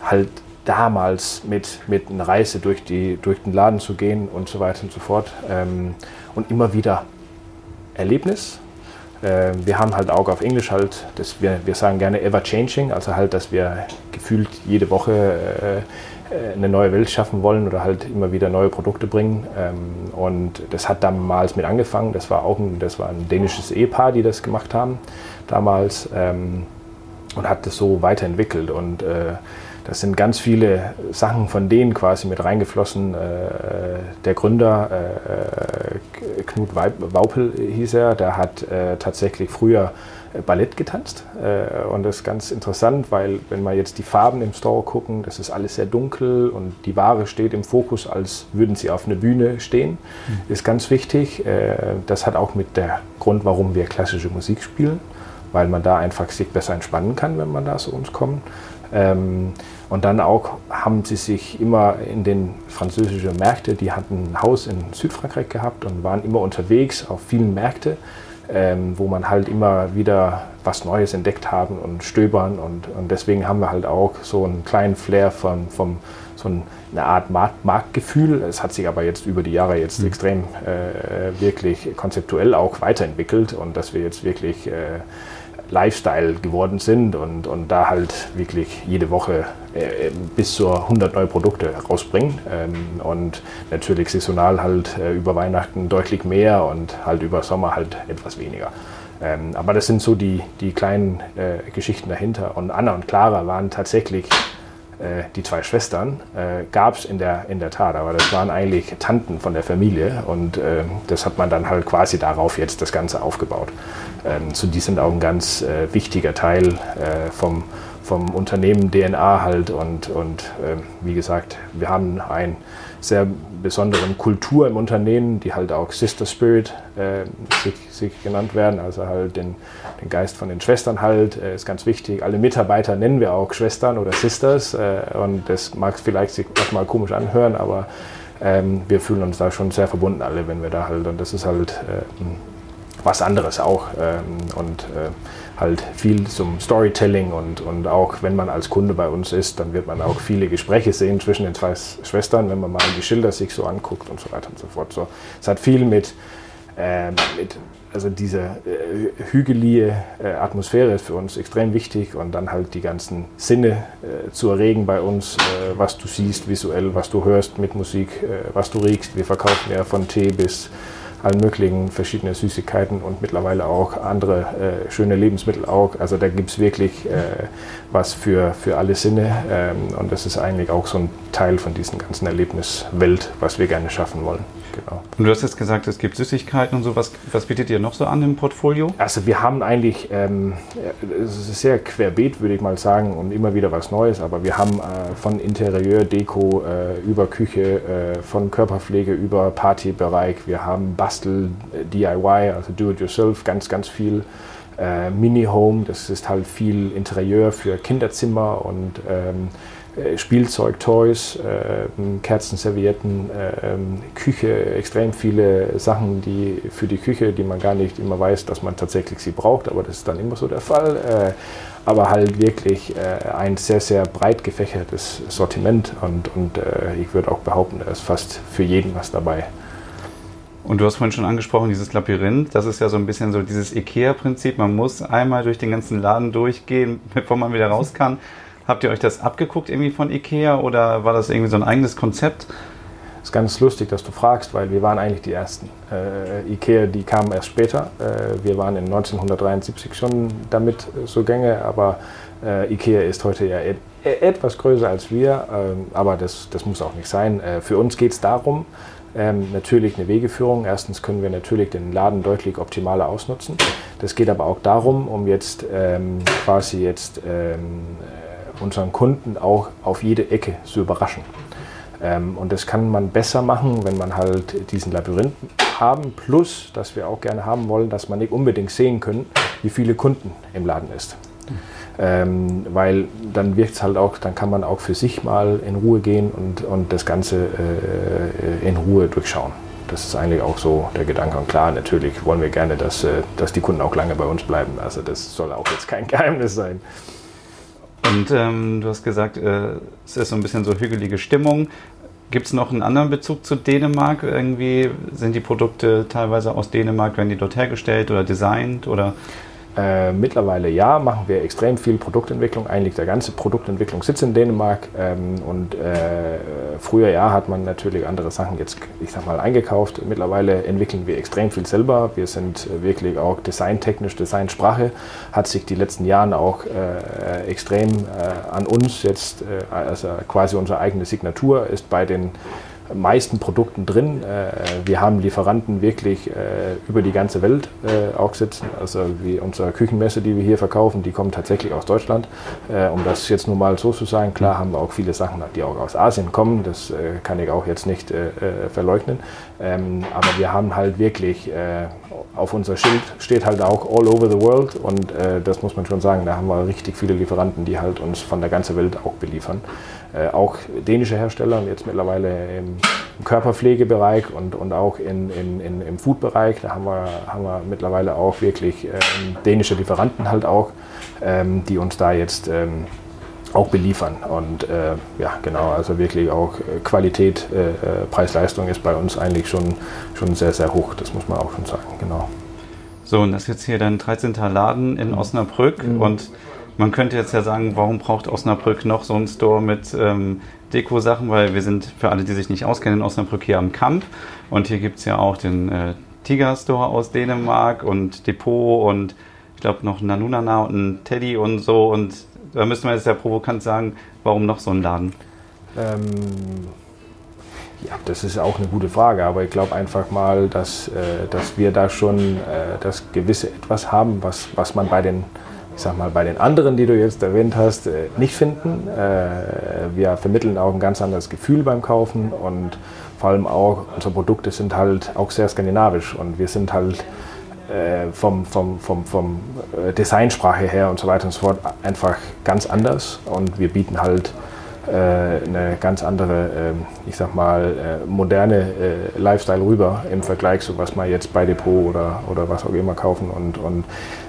halt damals mit, mit einer Reise durch, die, durch den Laden zu gehen und so weiter und so fort. Ähm, und immer wieder Erlebnis. Äh, wir haben halt auch auf Englisch halt, das wir, wir sagen gerne ever changing, also halt, dass wir gefühlt jede Woche äh, eine neue Welt schaffen wollen oder halt immer wieder neue Produkte bringen. Ähm, und das hat damals mit angefangen. Das war auch ein, das war ein dänisches Ehepaar, die das gemacht haben damals ähm, und hat das so weiterentwickelt. Und äh, das sind ganz viele Sachen von denen quasi mit reingeflossen. Äh, der Gründer, Knut Waupel hieß er, der hat tatsächlich früher Ballett getanzt. Äh, und das ist ganz interessant, weil wenn wir jetzt die Farben im Store gucken, das ist alles sehr dunkel und die Ware steht im Fokus, als würden sie auf einer Bühne stehen. Mhm. Ist ganz wichtig. Äh, das hat auch mit der Grund, warum wir klassische Musik spielen, weil man da einfach sich besser entspannen kann, wenn man da zu uns kommt. Und dann auch haben sie sich immer in den französischen Märkten, die hatten ein Haus in Südfrankreich gehabt und waren immer unterwegs auf vielen Märkten ähm, wo man halt immer wieder was Neues entdeckt haben und stöbern. Und, und deswegen haben wir halt auch so einen kleinen Flair von, vom, so eine Art Markt, Marktgefühl. Es hat sich aber jetzt über die Jahre jetzt mhm. extrem äh, wirklich konzeptuell auch weiterentwickelt und dass wir jetzt wirklich äh, Lifestyle geworden sind und, und da halt wirklich jede Woche äh, bis zu 100 neue Produkte rausbringen. Ähm, und natürlich saisonal halt äh, über Weihnachten deutlich mehr und halt über Sommer halt etwas weniger. Ähm, aber das sind so die, die kleinen äh, Geschichten dahinter. Und Anna und Clara waren tatsächlich die zwei Schwestern, äh, gab es in der, in der Tat, aber das waren eigentlich Tanten von der Familie und äh, das hat man dann halt quasi darauf jetzt das Ganze aufgebaut. Ähm, so die sind auch ein ganz äh, wichtiger Teil äh, vom, vom Unternehmen DNA halt und, und ähm, wie gesagt, wir haben ein sehr besonderen Kultur im Unternehmen, die halt auch Sister Spirit äh, sich, sich, genannt werden, also halt den, den, Geist von den Schwestern halt, äh, ist ganz wichtig. Alle Mitarbeiter nennen wir auch Schwestern oder Sisters äh, und das mag vielleicht sich erstmal komisch anhören, aber ähm, wir fühlen uns da schon sehr verbunden alle, wenn wir da halt, und das ist halt äh, was anderes auch ähm, und äh, halt viel zum Storytelling und, und auch wenn man als Kunde bei uns ist, dann wird man auch viele Gespräche sehen zwischen den zwei Schwestern, wenn man mal die Schilder sich so anguckt und so weiter und so fort. So, es hat viel mit, äh, mit also diese äh, hügelige äh, Atmosphäre ist für uns extrem wichtig und dann halt die ganzen Sinne äh, zu erregen bei uns, äh, was du siehst visuell, was du hörst mit Musik, äh, was du riechst. Wir verkaufen ja von Tee bis allen möglichen verschiedene Süßigkeiten und mittlerweile auch andere äh, schöne Lebensmittel auch. Also da gibt es wirklich äh, was für, für alle Sinne ähm, und das ist eigentlich auch so ein Teil von diesem ganzen Erlebniswelt, was wir gerne schaffen wollen. Genau. Und du hast jetzt gesagt, es gibt Süßigkeiten und so. Was, was bietet ihr noch so an im Portfolio? Also wir haben eigentlich, ähm, es ist sehr querbeet, würde ich mal sagen, und immer wieder was Neues. Aber wir haben äh, von Interieur, Deko äh, über Küche, äh, von Körperpflege über Partybereich. Wir haben Bastel, äh, DIY, also Do-it-yourself, ganz, ganz viel. Äh, Mini-Home, das ist halt viel Interieur für Kinderzimmer und ähm, äh, Spielzeug, Toys, äh, Kerzen, Servietten, äh, Küche, extrem viele Sachen, die für die Küche, die man gar nicht immer weiß, dass man tatsächlich sie braucht, aber das ist dann immer so der Fall. Äh, aber halt wirklich äh, ein sehr, sehr breit gefächertes Sortiment und, und äh, ich würde auch behaupten, da ist fast für jeden was dabei. Und du hast vorhin schon angesprochen, dieses Labyrinth, das ist ja so ein bisschen so dieses IKEA-Prinzip. Man muss einmal durch den ganzen Laden durchgehen, bevor man wieder raus kann. Habt ihr euch das abgeguckt irgendwie von Ikea oder war das irgendwie so ein eigenes Konzept? Ist ganz lustig, dass du fragst, weil wir waren eigentlich die Ersten. Äh, Ikea, die kamen erst später. Äh, wir waren in 1973 schon damit so gänge, aber äh, Ikea ist heute ja et etwas größer als wir, ähm, aber das, das muss auch nicht sein. Äh, für uns geht es darum, ähm, natürlich eine Wegeführung. Erstens können wir natürlich den Laden deutlich optimaler ausnutzen. Das geht aber auch darum, um jetzt ähm, quasi jetzt unseren Kunden auch auf jede Ecke zu überraschen. Ähm, und das kann man besser machen, wenn man halt diesen Labyrinth haben, plus, dass wir auch gerne haben wollen, dass man nicht unbedingt sehen können, wie viele Kunden im Laden ist. Ähm, weil dann wirkt es halt auch, dann kann man auch für sich mal in Ruhe gehen und, und das Ganze äh, in Ruhe durchschauen. Das ist eigentlich auch so der Gedanke. Und klar, natürlich wollen wir gerne, dass, äh, dass die Kunden auch lange bei uns bleiben. Also das soll auch jetzt kein Geheimnis sein. Und ähm, du hast gesagt, äh, es ist so ein bisschen so hügelige Stimmung. Gibt es noch einen anderen Bezug zu Dänemark? Irgendwie sind die Produkte teilweise aus Dänemark, werden die dort hergestellt oder designt oder? Äh, mittlerweile ja, machen wir extrem viel Produktentwicklung. Eigentlich der ganze Produktentwicklung sitzt in Dänemark. Ähm, und äh, früher ja hat man natürlich andere Sachen jetzt, ich sag mal, eingekauft. Mittlerweile entwickeln wir extrem viel selber. Wir sind wirklich auch designtechnisch, Designsprache hat sich die letzten Jahre auch äh, extrem äh, an uns jetzt, äh, also quasi unsere eigene Signatur ist bei den meisten Produkten drin. Äh, wir haben Lieferanten wirklich äh, über die ganze Welt äh, auch sitzen. Also wie unsere Küchenmesse, die wir hier verkaufen, die kommen tatsächlich aus Deutschland. Um das jetzt nur mal so zu sagen, klar haben wir auch viele Sachen, die auch aus Asien kommen. Das kann ich auch jetzt nicht verleugnen. Ähm, aber wir haben halt wirklich auf unser Schild steht halt auch All Over the World und das muss man schon sagen, da haben wir richtig viele Lieferanten, die halt uns von der ganzen Welt auch beliefern äh, auch dänische Hersteller und jetzt mittlerweile im, im Körperpflegebereich und, und auch in, in, in, im Foodbereich. Da haben wir, haben wir mittlerweile auch wirklich ähm, dänische Lieferanten halt auch, ähm, die uns da jetzt ähm, auch beliefern. Und äh, ja, genau, also wirklich auch äh, Qualität, äh, äh, Preis-Leistung ist bei uns eigentlich schon, schon sehr, sehr hoch. Das muss man auch schon sagen, genau. So, und das ist jetzt hier dein 13. Laden in Osnabrück mhm. und man könnte jetzt ja sagen, warum braucht Osnabrück noch so einen Store mit ähm, Deko-Sachen? Weil wir sind, für alle, die sich nicht auskennen, in Osnabrück hier am Kamp. Und hier gibt es ja auch den äh, Tiger-Store aus Dänemark und Depot und ich glaube noch Nanunana und ein Teddy und so. Und da müsste man jetzt ja provokant sagen, warum noch so ein Laden? Ähm, ja, das ist auch eine gute Frage, aber ich glaube einfach mal, dass, äh, dass wir da schon äh, das gewisse etwas haben, was, was man bei den ich sag mal, bei den anderen, die du jetzt erwähnt hast, äh, nicht finden. Äh, wir vermitteln auch ein ganz anderes Gefühl beim Kaufen und vor allem auch unsere Produkte sind halt auch sehr skandinavisch und wir sind halt äh, vom, vom, vom, vom Designsprache her und so weiter und so fort einfach ganz anders und wir bieten halt eine ganz andere, ähm, ich sag mal, moderne Lifestyle rüber im Vergleich zu was man jetzt bei Depot oder, oder was auch immer kaufen und, und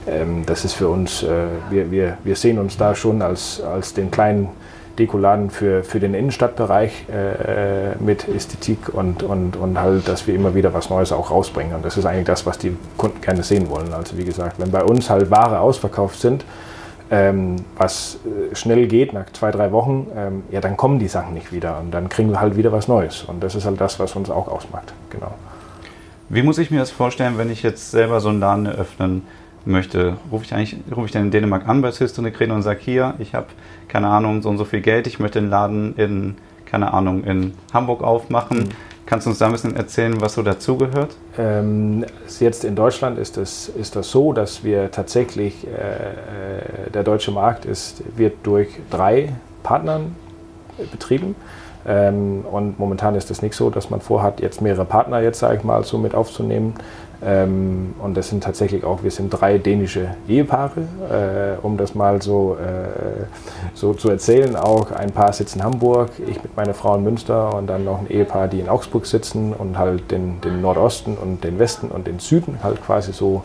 ähm, das ist für uns, äh, wir, wir, wir sehen uns da schon als, als den kleinen Dekoladen für, für den Innenstadtbereich äh, mit Ästhetik und, und, und halt, dass wir immer wieder was Neues auch rausbringen. Und das ist eigentlich das, was die Kunden gerne sehen wollen. Also wie gesagt, wenn bei uns halt Ware ausverkauft sind, ähm, was äh, schnell geht, nach zwei, drei Wochen, ähm, ja, dann kommen die Sachen nicht wieder und dann kriegen wir halt wieder was Neues. Und das ist halt das, was uns auch ausmacht. Genau. Wie muss ich mir das vorstellen, wenn ich jetzt selber so einen Laden eröffnen möchte, rufe ich eigentlich, rufe ich dann in Dänemark an bei Systone und sage hier, ich habe keine Ahnung, so und so viel Geld, ich möchte den Laden in, keine Ahnung, in Hamburg aufmachen. Mhm. Kannst du uns da ein bisschen erzählen, was so dazugehört? Ähm, jetzt in Deutschland ist das, ist das so, dass wir tatsächlich, äh, äh der deutsche Markt ist, wird durch drei Partnern betrieben. Ähm, und momentan ist es nicht so, dass man vorhat, jetzt mehrere Partner jetzt, sage ich mal, so mit aufzunehmen. Ähm, und das sind tatsächlich auch, wir sind drei dänische Ehepaare, äh, um das mal so, äh, so zu erzählen. Auch ein Paar sitzt in Hamburg, ich mit meiner Frau in Münster und dann noch ein Ehepaar, die in Augsburg sitzen und halt den, den Nordosten und den Westen und den Süden halt quasi so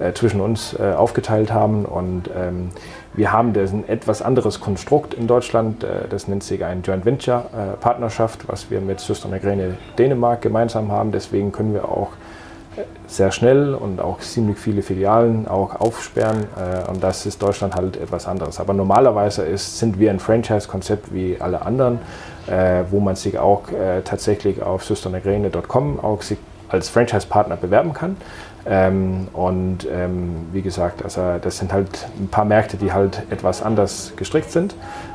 äh, zwischen uns äh, aufgeteilt haben. Und ähm, wir haben das ein etwas anderes Konstrukt in Deutschland. Äh, das nennt sich ein Joint Venture äh, Partnerschaft, was wir mit Systerne Gräne Dänemark gemeinsam haben. Deswegen können wir auch sehr schnell und auch ziemlich viele Filialen auch aufsperren. Äh, und das ist Deutschland halt etwas anderes. Aber normalerweise ist, sind wir ein Franchise-Konzept wie alle anderen, äh, wo man sich auch äh, tatsächlich auf systernegrene.com auch sich als Franchise-Partner bewerben kann. Ähm, und ähm, wie gesagt, also das sind halt ein paar Märkte, die halt etwas anders gestrickt sind.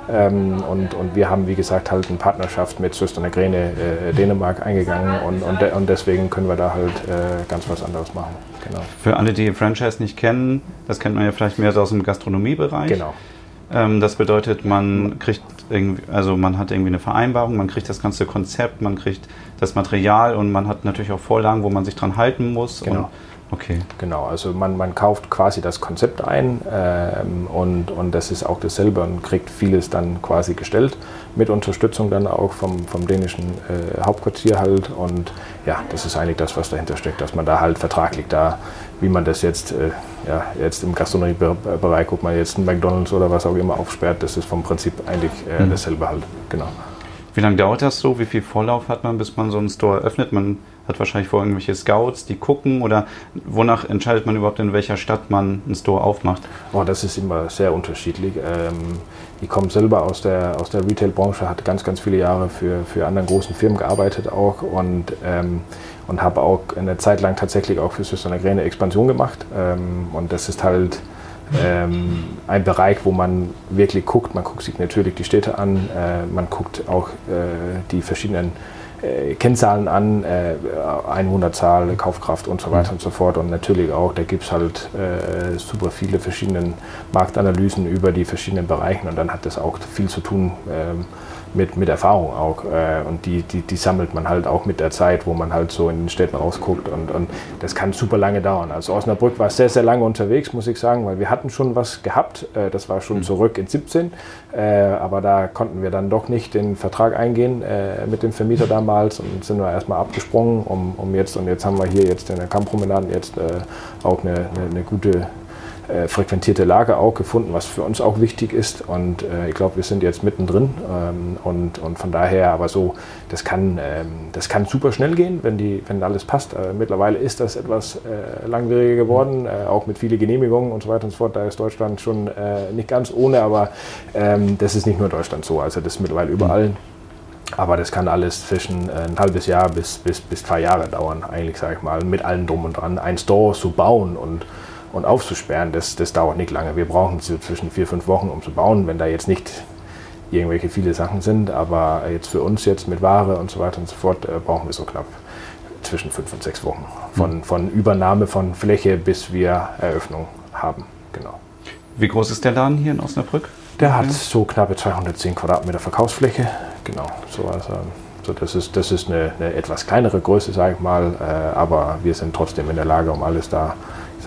Ähm, und, und wir haben, wie gesagt, halt eine Partnerschaft mit Söster Gräne äh, Dänemark eingegangen und, und, de und deswegen können wir da halt äh, ganz was anderes machen. Genau. Für alle, die Franchise nicht kennen, das kennt man ja vielleicht mehr aus dem Gastronomiebereich. Genau. Ähm, das bedeutet, man kriegt irgendwie, also man hat irgendwie eine Vereinbarung, man kriegt das ganze Konzept, man kriegt das Material und man hat natürlich auch Vorlagen, wo man sich dran halten muss. Genau. Und, okay. Genau, also man, man kauft quasi das Konzept ein ähm, und, und das ist auch dasselbe und kriegt vieles dann quasi gestellt, mit Unterstützung dann auch vom, vom dänischen äh, Hauptquartier halt und ja, das ist eigentlich das, was dahinter steckt, dass man da halt vertraglich da, wie man das jetzt, äh, ja, jetzt im Gastronomiebereich, guck mal jetzt ein McDonalds oder was auch immer aufsperrt, das ist vom Prinzip eigentlich äh, Mhm. dasselbe halt, genau. Wie lange dauert das so? Wie viel Vorlauf hat man, bis man so einen Store öffnet? Man hat wahrscheinlich vor irgendwelche Scouts, die gucken oder wonach entscheidet man überhaupt, in welcher Stadt man einen Store aufmacht? Oh, das ist immer sehr unterschiedlich. Ähm, ich komme selber aus der, aus der Retail-Branche, hatte ganz, ganz viele Jahre für, für anderen großen Firmen gearbeitet auch und, ähm, und habe auch eine Zeit lang tatsächlich auch für Gräne Expansion gemacht. Ähm, und das ist halt ähm, ein Bereich, wo man wirklich guckt. Man guckt sich natürlich die Städte an, äh, man guckt auch äh, die verschiedenen äh, Kennzahlen an, äh, Einwohnerzahl, Kaufkraft und so weiter und so fort. Und natürlich auch, da gibt es halt äh, super viele verschiedene Marktanalysen über die verschiedenen Bereiche und dann hat das auch viel zu tun ähm, mit, mit Erfahrung auch. Äh, und die, die, die sammelt man halt auch mit der Zeit, wo man halt so in den Städten rausguckt und, und das kann super lange dauern. Also Osnabrück war sehr, sehr lange unterwegs, muss ich sagen, weil wir hatten schon was gehabt. Äh, das war schon zurück in 17, äh, aber da konnten wir dann doch nicht den Vertrag eingehen mit dem Vermieter damals und sind wir erstmal abgesprungen, um, um jetzt, und jetzt haben wir hier jetzt in der Kammpromenade jetzt auch eine, eine, eine gute äh, frequentierte Lage auch gefunden, was für uns auch wichtig ist. Und äh, ich glaube, wir sind jetzt mittendrin. Ähm, und, und von daher, aber so, das kann, ähm, das kann super schnell gehen, wenn, die, wenn alles passt. Äh, mittlerweile ist das etwas äh, langwieriger geworden, äh, auch mit vielen Genehmigungen und so weiter und so fort. Da ist Deutschland schon äh, nicht ganz ohne, aber ähm, das ist nicht nur Deutschland so. Also das ist mittlerweile überall. Aber das kann alles zwischen ein halbes Jahr bis, bis, bis zwei Jahre dauern, eigentlich, sage ich mal, mit allem drum und dran. Ein Store zu bauen und, und aufzusperren, das, das dauert nicht lange. Wir brauchen so zwischen vier, fünf Wochen, um zu bauen, wenn da jetzt nicht irgendwelche viele Sachen sind. Aber jetzt für uns jetzt mit Ware und so weiter und so fort äh, brauchen wir so knapp zwischen fünf und sechs Wochen. Von, von Übernahme von Fläche bis wir Eröffnung haben. Genau. Wie groß ist der Laden hier in Osnabrück? Der hat so knappe 210 Quadratmeter Verkaufsfläche. Genau, so also, so das ist, das ist eine, eine etwas kleinere Größe, sage ich mal, äh, aber wir sind trotzdem in der Lage, um alles da,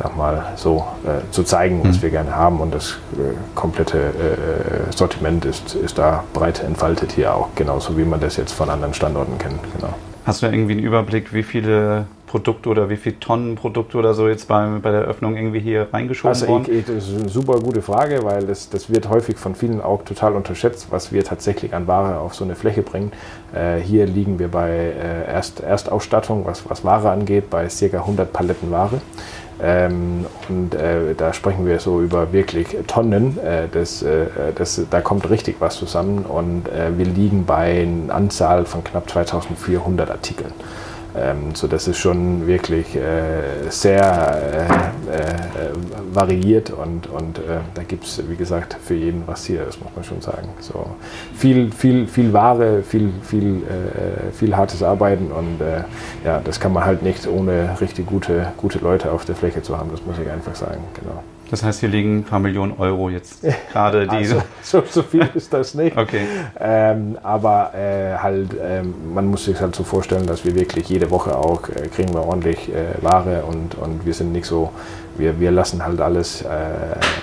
sag mal, so äh, zu zeigen, was wir gerne haben und das äh, komplette äh, Sortiment ist, ist da breit entfaltet hier auch, genauso wie man das jetzt von anderen Standorten kennt. Genau. Hast du irgendwie einen Überblick, wie viele Produkte oder wie viele Tonnen Produkte oder so jetzt bei, bei der Öffnung irgendwie hier reingeschoben Also worden? ich, das ist eine super gute Frage, weil das, das wird häufig von vielen auch total unterschätzt, was wir tatsächlich an Ware auf so eine Fläche bringen. Äh, hier liegen wir bei äh, Erst, Erstausstattung, was, was Ware angeht, bei ca. 100 Paletten Ware. Ähm, und äh, da sprechen wir so über wirklich Tonnen. Äh, das, äh, das, da kommt richtig was zusammen und äh, wir liegen bei einer Anzahl von knapp 2400 Artikeln. Ähm, so das ist schon wirklich äh, sehr äh, äh, variiert und, und äh, da gibt es, wie gesagt, für jeden was hier, das muss man schon sagen. So viel, viel, viel Ware, viel, viel, äh, viel hartes Arbeiten und äh, ja, das kann man halt nicht ohne richtig gute, gute Leute auf der Fläche zu haben, das muss ich einfach sagen, genau. Das heißt, hier liegen ein paar Millionen Euro jetzt gerade die. Also, so, so viel ist das nicht. Okay. Ähm, aber äh, halt, ähm, man muss sich halt so vorstellen, dass wir wirklich jede Woche auch äh, kriegen wir ordentlich äh, Ware und, und wir sind nicht so, wir, wir lassen halt alles äh,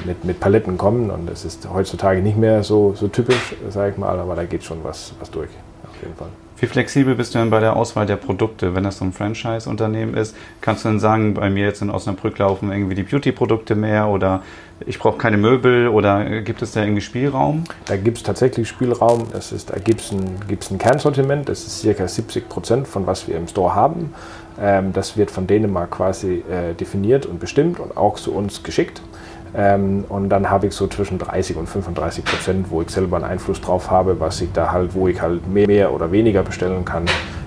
mit, mit Paletten kommen und das ist heutzutage nicht mehr so, so typisch, sage ich mal, aber da geht schon was, was durch, auf jeden Fall. Wie flexibel bist du denn bei der Auswahl der Produkte? Wenn das so ein Franchise-Unternehmen ist, kannst du dann sagen, bei mir jetzt in Osnabrück laufen irgendwie die Beauty-Produkte mehr oder ich brauche keine Möbel oder gibt es da irgendwie Spielraum? Da gibt es tatsächlich Spielraum. Das ist, da gibt es ein, gibt's ein Kernsortiment, das ist ca. 70 Prozent von was wir im Store haben. Ähm, das wird von Dänemark quasi äh, definiert und bestimmt und auch zu uns geschickt. Ähm, und dann habe ich so zwischen 30 und 35 Prozent, wo ich selber einen Einfluss drauf habe, was ich da halt, wo ich halt mehr, mehr oder weniger bestellen kann.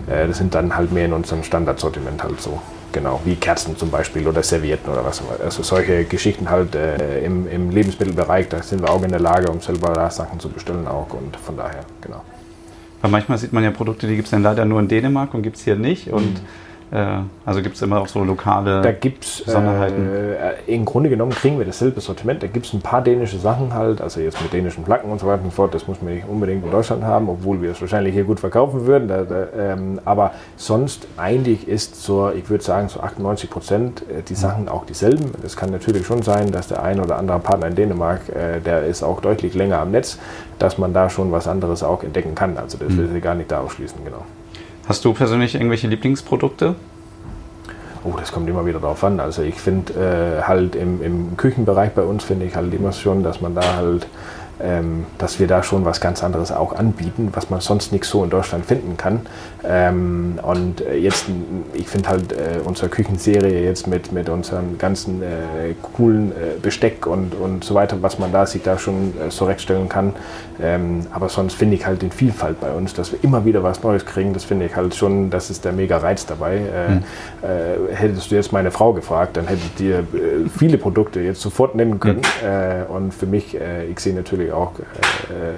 Äh, das sind dann halt mehr in unserem Standardsortiment halt so. Genau, wie Kerzen zum Beispiel oder Servietten oder was. auch immer. Also solche Geschichten halt äh, im, im Lebensmittelbereich, da sind wir auch in der Lage, um selber da Sachen zu bestellen auch und von daher, genau. Weil manchmal sieht man ja Produkte, die gibt es dann leider nur in Dänemark und gibt es hier nicht. Und Äh, also gibt es immer auch so lokale da gibt's, Besonderheiten? Äh, Im Grunde genommen kriegen wir dasselbe Sortiment. Da gibt es ein paar dänische Sachen halt, also jetzt mit dänischen Flaggen und so weiter und so fort. Das muss man nicht unbedingt in Deutschland haben, obwohl wir es wahrscheinlich hier gut verkaufen würden. Da, da, ähm, aber sonst eigentlich ist so, ich würde sagen, so 98 Prozent äh, die Sachen auch dieselben. Es kann natürlich schon sein, dass der ein oder andere Partner in Dänemark, äh, der ist auch deutlich länger am Netz, dass man da schon was anderes auch entdecken kann. Also das mhm. will ich gar nicht da ausschließen, genau. Hast du persönlich irgendwelche Lieblingsprodukte? Oh, das kommt immer wieder darauf an. Also ich finde äh, halt im, im Küchenbereich bei uns finde ich halt immer schon, dass man da halt ähm, dass wir da schon was ganz anderes auch anbieten, was man sonst nicht so in Deutschland finden kann. Ähm, und äh, jetzt, ich finde halt äh, unsere Küchenserie jetzt mit, mit unserem ganzen äh, coolen äh, Besteck und, und so weiter, was man da sich da schon äh, zurechtstellen kann. Ähm, aber sonst finde ich halt den Vielfalt bei uns, dass wir immer wieder was Neues kriegen, das finde ich halt schon, das ist der mega Reiz dabei. Mhm. hättest du jetzt meine Frau gefragt, dann hätte ich dir viele Produkte jetzt sofort nennen können. Mhm. und für mich, ich sehe natürlich auch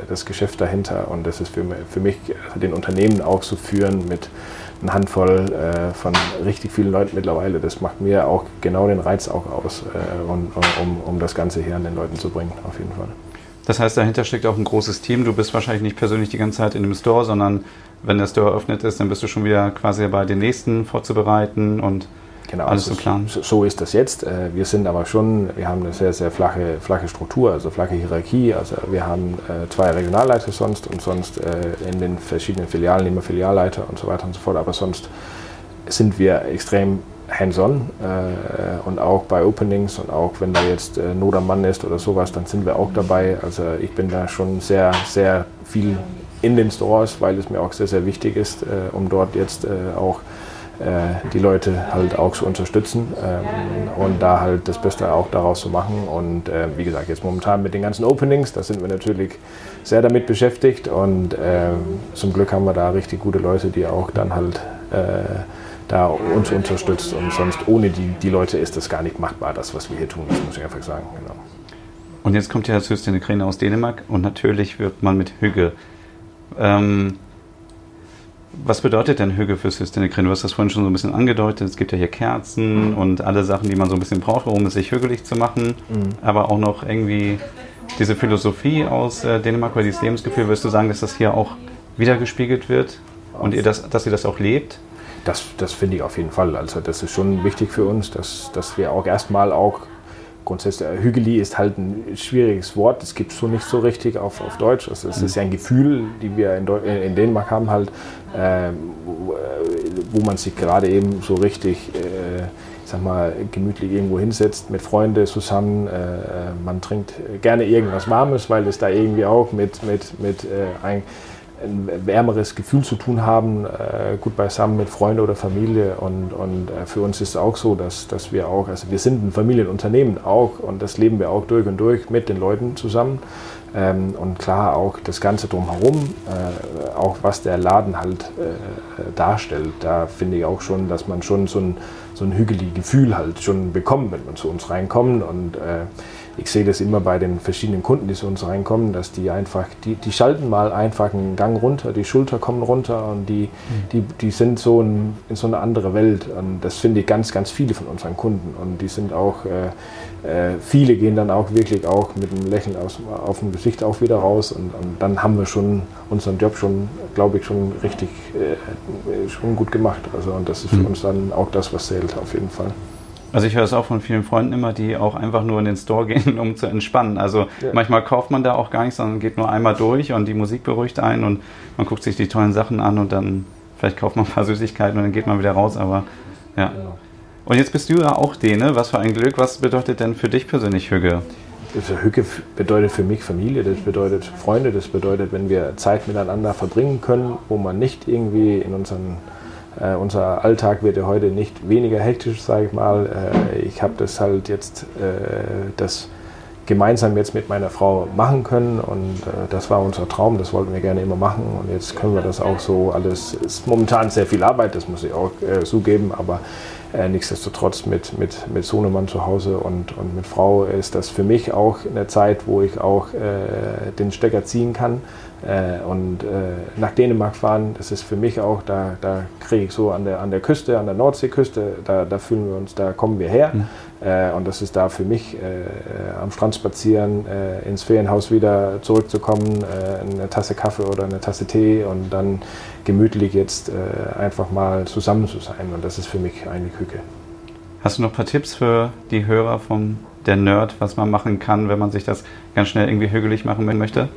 das Geschäft dahinter und das ist für, für mich, den Unternehmen auch zu führen mit einer Handvoll äh, von richtig vielen Leuten mittlerweile, das macht mir auch genau den Reiz auch aus, äh, und, um, um das Ganze hier an den Leuten zu bringen, auf jeden Fall. Das heißt, dahinter steckt auch ein großes Team. Du bist wahrscheinlich nicht persönlich die ganze Zeit in dem Store, sondern wenn der Store eröffnet ist, dann bist du schon wieder quasi dabei, den nächsten vorzubereiten und Genau, alles also planen. So, so ist das jetzt. Äh, wir sind aber schon, wir haben eine sehr, sehr flache, flache Struktur, also flache Hierarchie. Also wir haben äh, zwei Regionalleiter sonst und sonst äh, in den verschiedenen Filialen immer Filialleiter und so weiter und so fort. Aber sonst sind wir extrem hands-on äh, und auch bei Openings und auch wenn da jetzt äh, Not am Mann ist oder sowas, dann sind wir auch dabei. Also ich bin da schon sehr, sehr viel in den Stores, weil es mir auch sehr, sehr wichtig ist, äh, um dort jetzt auch die Leute halt auch zu unterstützen ähm, und da halt das Beste auch daraus zu machen. Und äh, wie gesagt, jetzt momentan mit den ganzen Openings, da sind wir natürlich sehr damit beschäftigt und äh, zum Glück haben wir da richtig gute Leute, die auch dann halt äh, da uns unterstützt und sonst ohne die, die Leute ist das gar nicht machbar, das, was wir hier tun, das muss ich einfach sagen. Genau. Und jetzt kommt ja Systene Kräne aus Dänemark und natürlich wird man mit Hüge. Ähm, was bedeutet denn Hüge für Systemikrin? Du hast das vorhin schon so ein bisschen angedeutet. Es gibt ja hier Kerzen mhm. und alle Sachen, die man so ein bisschen braucht, um es sich hügelig zu machen. Mhm. Aber auch noch irgendwie diese Philosophie aus äh, Dänemark oder dieses Lebensgefühl. Würdest du sagen, dass das hier auch wiedergespiegelt wird und ihr das, dass ihr das auch lebt? Das, das finde ich auf jeden Fall. Also das ist schon wichtig für uns, dass, dass wir auch erstmal auch grundsätzlich, äh, Hügeli ist halt ein schwieriges Wort, das gibt es so nicht so richtig auf, auf Deutsch. Also es ist ja ein Gefühl, die wir in, äh, in Dänemark haben, halt, äh, wo, man sich gerade eben so richtig, äh, ich sag mal, gemütlich irgendwo hinsetzt mit Freunden zusammen. Äh, man trinkt gerne irgendwas Warmes, weil es da irgendwie auch mit, mit, mit äh, ein ein wärmeres Gefühl zu tun haben, äh, gut beisammen mit Freunden oder Familie. Und, und äh, für uns ist es auch so, dass, dass wir auch, also wir sind ein Familienunternehmen auch und das leben wir auch durch und durch mit den Leuten zusammen. Ähm, und klar auch das Ganze drumherum, äh, auch was der Laden halt äh, darstellt, da finde ich auch schon, dass man schon so ein, so ein hügeliges Gefühl halt schon bekommt, wenn man zu uns reinkommt. Und äh, ich sehe das immer bei den verschiedenen Kunden, die zu uns reinkommen, dass die einfach, die, die schalten mal einfach einen Gang runter, die Schulter kommen runter und die, mhm. die, die sind so in, in so eine andere Welt. Und das finde ich ganz, ganz viele von unseren Kunden. Und die sind auch, äh, äh, viele gehen dann auch wirklich auch mit einem Lächeln aus, auf dem Gesicht auch wieder raus. Und, und dann haben wir schon unseren Job schon, glaube ich, schon richtig äh, schon gut gemacht. Also und das ist für mhm. uns dann auch das, was zählt auf jeden Fall. Also ich höre es auch von vielen Freunden immer, die auch einfach nur in den Store gehen, um zu entspannen. Also ja. manchmal kauft man da auch gar nichts, sondern geht nur einmal durch und die Musik beruhigt einen und man guckt sich die tollen Sachen an und dann vielleicht kauft man ein paar Süßigkeiten und dann geht man wieder raus. Aber ja. Genau. Und jetzt bist du ja auch Däne. Was für ein Glück. Was bedeutet denn für dich persönlich Hügge? Hücke bedeutet für mich Familie, das bedeutet Freunde, das bedeutet, wenn wir Zeit miteinander verbringen können, wo man nicht irgendwie in unseren äh, unser Alltag wird ja heute nicht weniger hektisch, sage ich mal. Äh, ich habe das halt jetzt, äh, das gemeinsam jetzt mit meiner Frau machen können und äh, das war unser Traum, das wollten wir gerne immer machen und jetzt können wir das auch so alles, Es ist momentan sehr viel Arbeit, das muss ich auch äh, zugeben, aber äh, nichtsdestotrotz mit, mit, mit Sohnemann zu Hause und, und mit Frau ist das für mich auch eine Zeit, wo ich auch den Stecker ziehen kann äh, und äh, nach Dänemark fahren, das ist für mich auch, da, da kriege ich so an der, an der Küste, an der Nordseeküste, da, da fühlen wir uns, da kommen wir her. Mhm. Äh, und das ist da für mich am Strand spazieren, ins Ferienhaus wieder zurückzukommen, eine Tasse Kaffee oder eine Tasse Tee und dann gemütlich jetzt einfach mal zusammen zu sein. Und das ist für mich eine Küche. Hast du noch ein paar Tipps für die Hörer vom der Nerd, was man machen kann, wenn man sich das ganz schnell irgendwie hügelig machen möchte?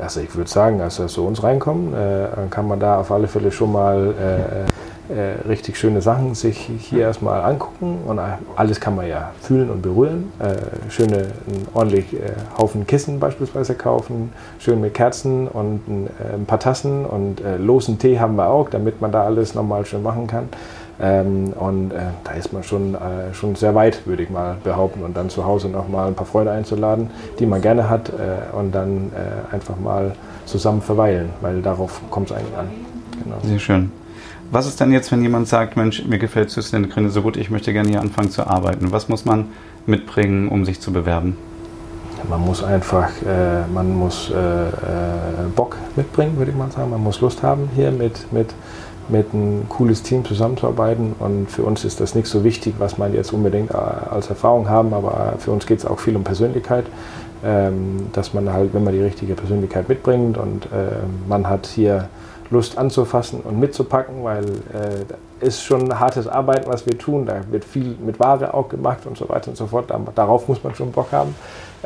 Also ich würde sagen, also zu uns reinkommen, äh, dann kann man da auf alle Fälle schon mal äh, äh, richtig schöne Sachen sich hier erstmal angucken und alles kann man ja fühlen und berühren. Äh, schöne, ordentlich äh, Haufen Kissen beispielsweise kaufen, schön mit Kerzen und ein, äh, ein paar Tassen und losen Tee haben wir auch, damit man da alles nochmal schön machen kann. Ähm, und äh, da ist man schon, äh, schon sehr weit, würde ich mal behaupten. Und dann zu Hause noch mal ein paar Freunde einzuladen, die man gerne hat, äh, und dann äh, einfach mal zusammen verweilen, weil darauf kommt es eigentlich an. Genau. Sehr schön. Was ist dann jetzt, wenn jemand sagt, Mensch, mir gefällt Süßlinde Gründe so gut, ich möchte gerne hier anfangen zu arbeiten? Was muss man mitbringen, um sich zu bewerben? Man muss einfach, äh, man muss äh, Bock mitbringen, würde ich mal sagen. Man muss Lust haben, hier mit, mit mit einem cooles Team zusammenzuarbeiten. Und für uns ist das nicht so wichtig, was man jetzt unbedingt äh, als Erfahrung haben, aber für uns geht es auch viel um Persönlichkeit. Ähm, dass man halt, wenn man die richtige Persönlichkeit mitbringt und äh, man hat hier Lust anzufassen und mitzupacken, weil äh, ist schon hartes Arbeiten, was wir tun. Da wird viel mit Ware auch gemacht und so weiter und so fort. Darauf muss man schon Bock haben.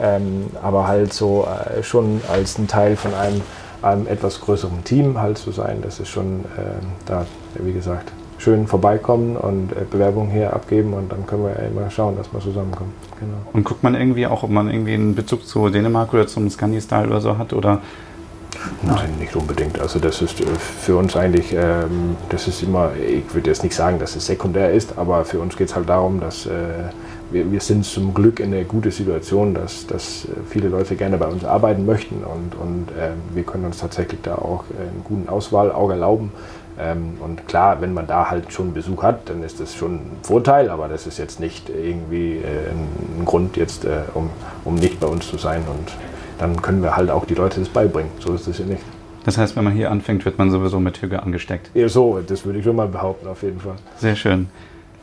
Ähm, aber halt so äh, schon als ein Teil von einem einem etwas größeren Team halt zu sein. Das ist schon äh, da, wie gesagt, schön vorbeikommen und äh, Bewerbungen hier abgeben und dann können wir ja immer schauen, dass wir zusammenkommen. Genau. Und guckt man irgendwie auch, ob man irgendwie einen Bezug zu Dänemark oder zum Scandi-Style oder so hat oder Nein, nicht unbedingt. Also das ist äh, für uns eigentlich, ähm, das ist immer, ich würde jetzt nicht sagen, dass es sekundär ist, aber für uns geht es halt darum, dass äh, wir, wir sind zum Glück in einer guten Situation, dass, dass viele Leute gerne bei uns arbeiten möchten und, und äh, wir können uns tatsächlich da auch einen guten Auswahl auch erlauben. Ähm, und klar, wenn man da halt schon Besuch hat, dann ist das schon ein Vorteil, aber das ist jetzt nicht irgendwie äh, ein Grund jetzt, äh, um, um nicht bei uns zu sein und dann können wir halt auch die Leute das beibringen. So ist es ja nicht. Das heißt, wenn man hier anfängt, wird man sowieso mit Hüge angesteckt. Ja, so, das würde ich schon mal behaupten, auf jeden Fall. Sehr schön.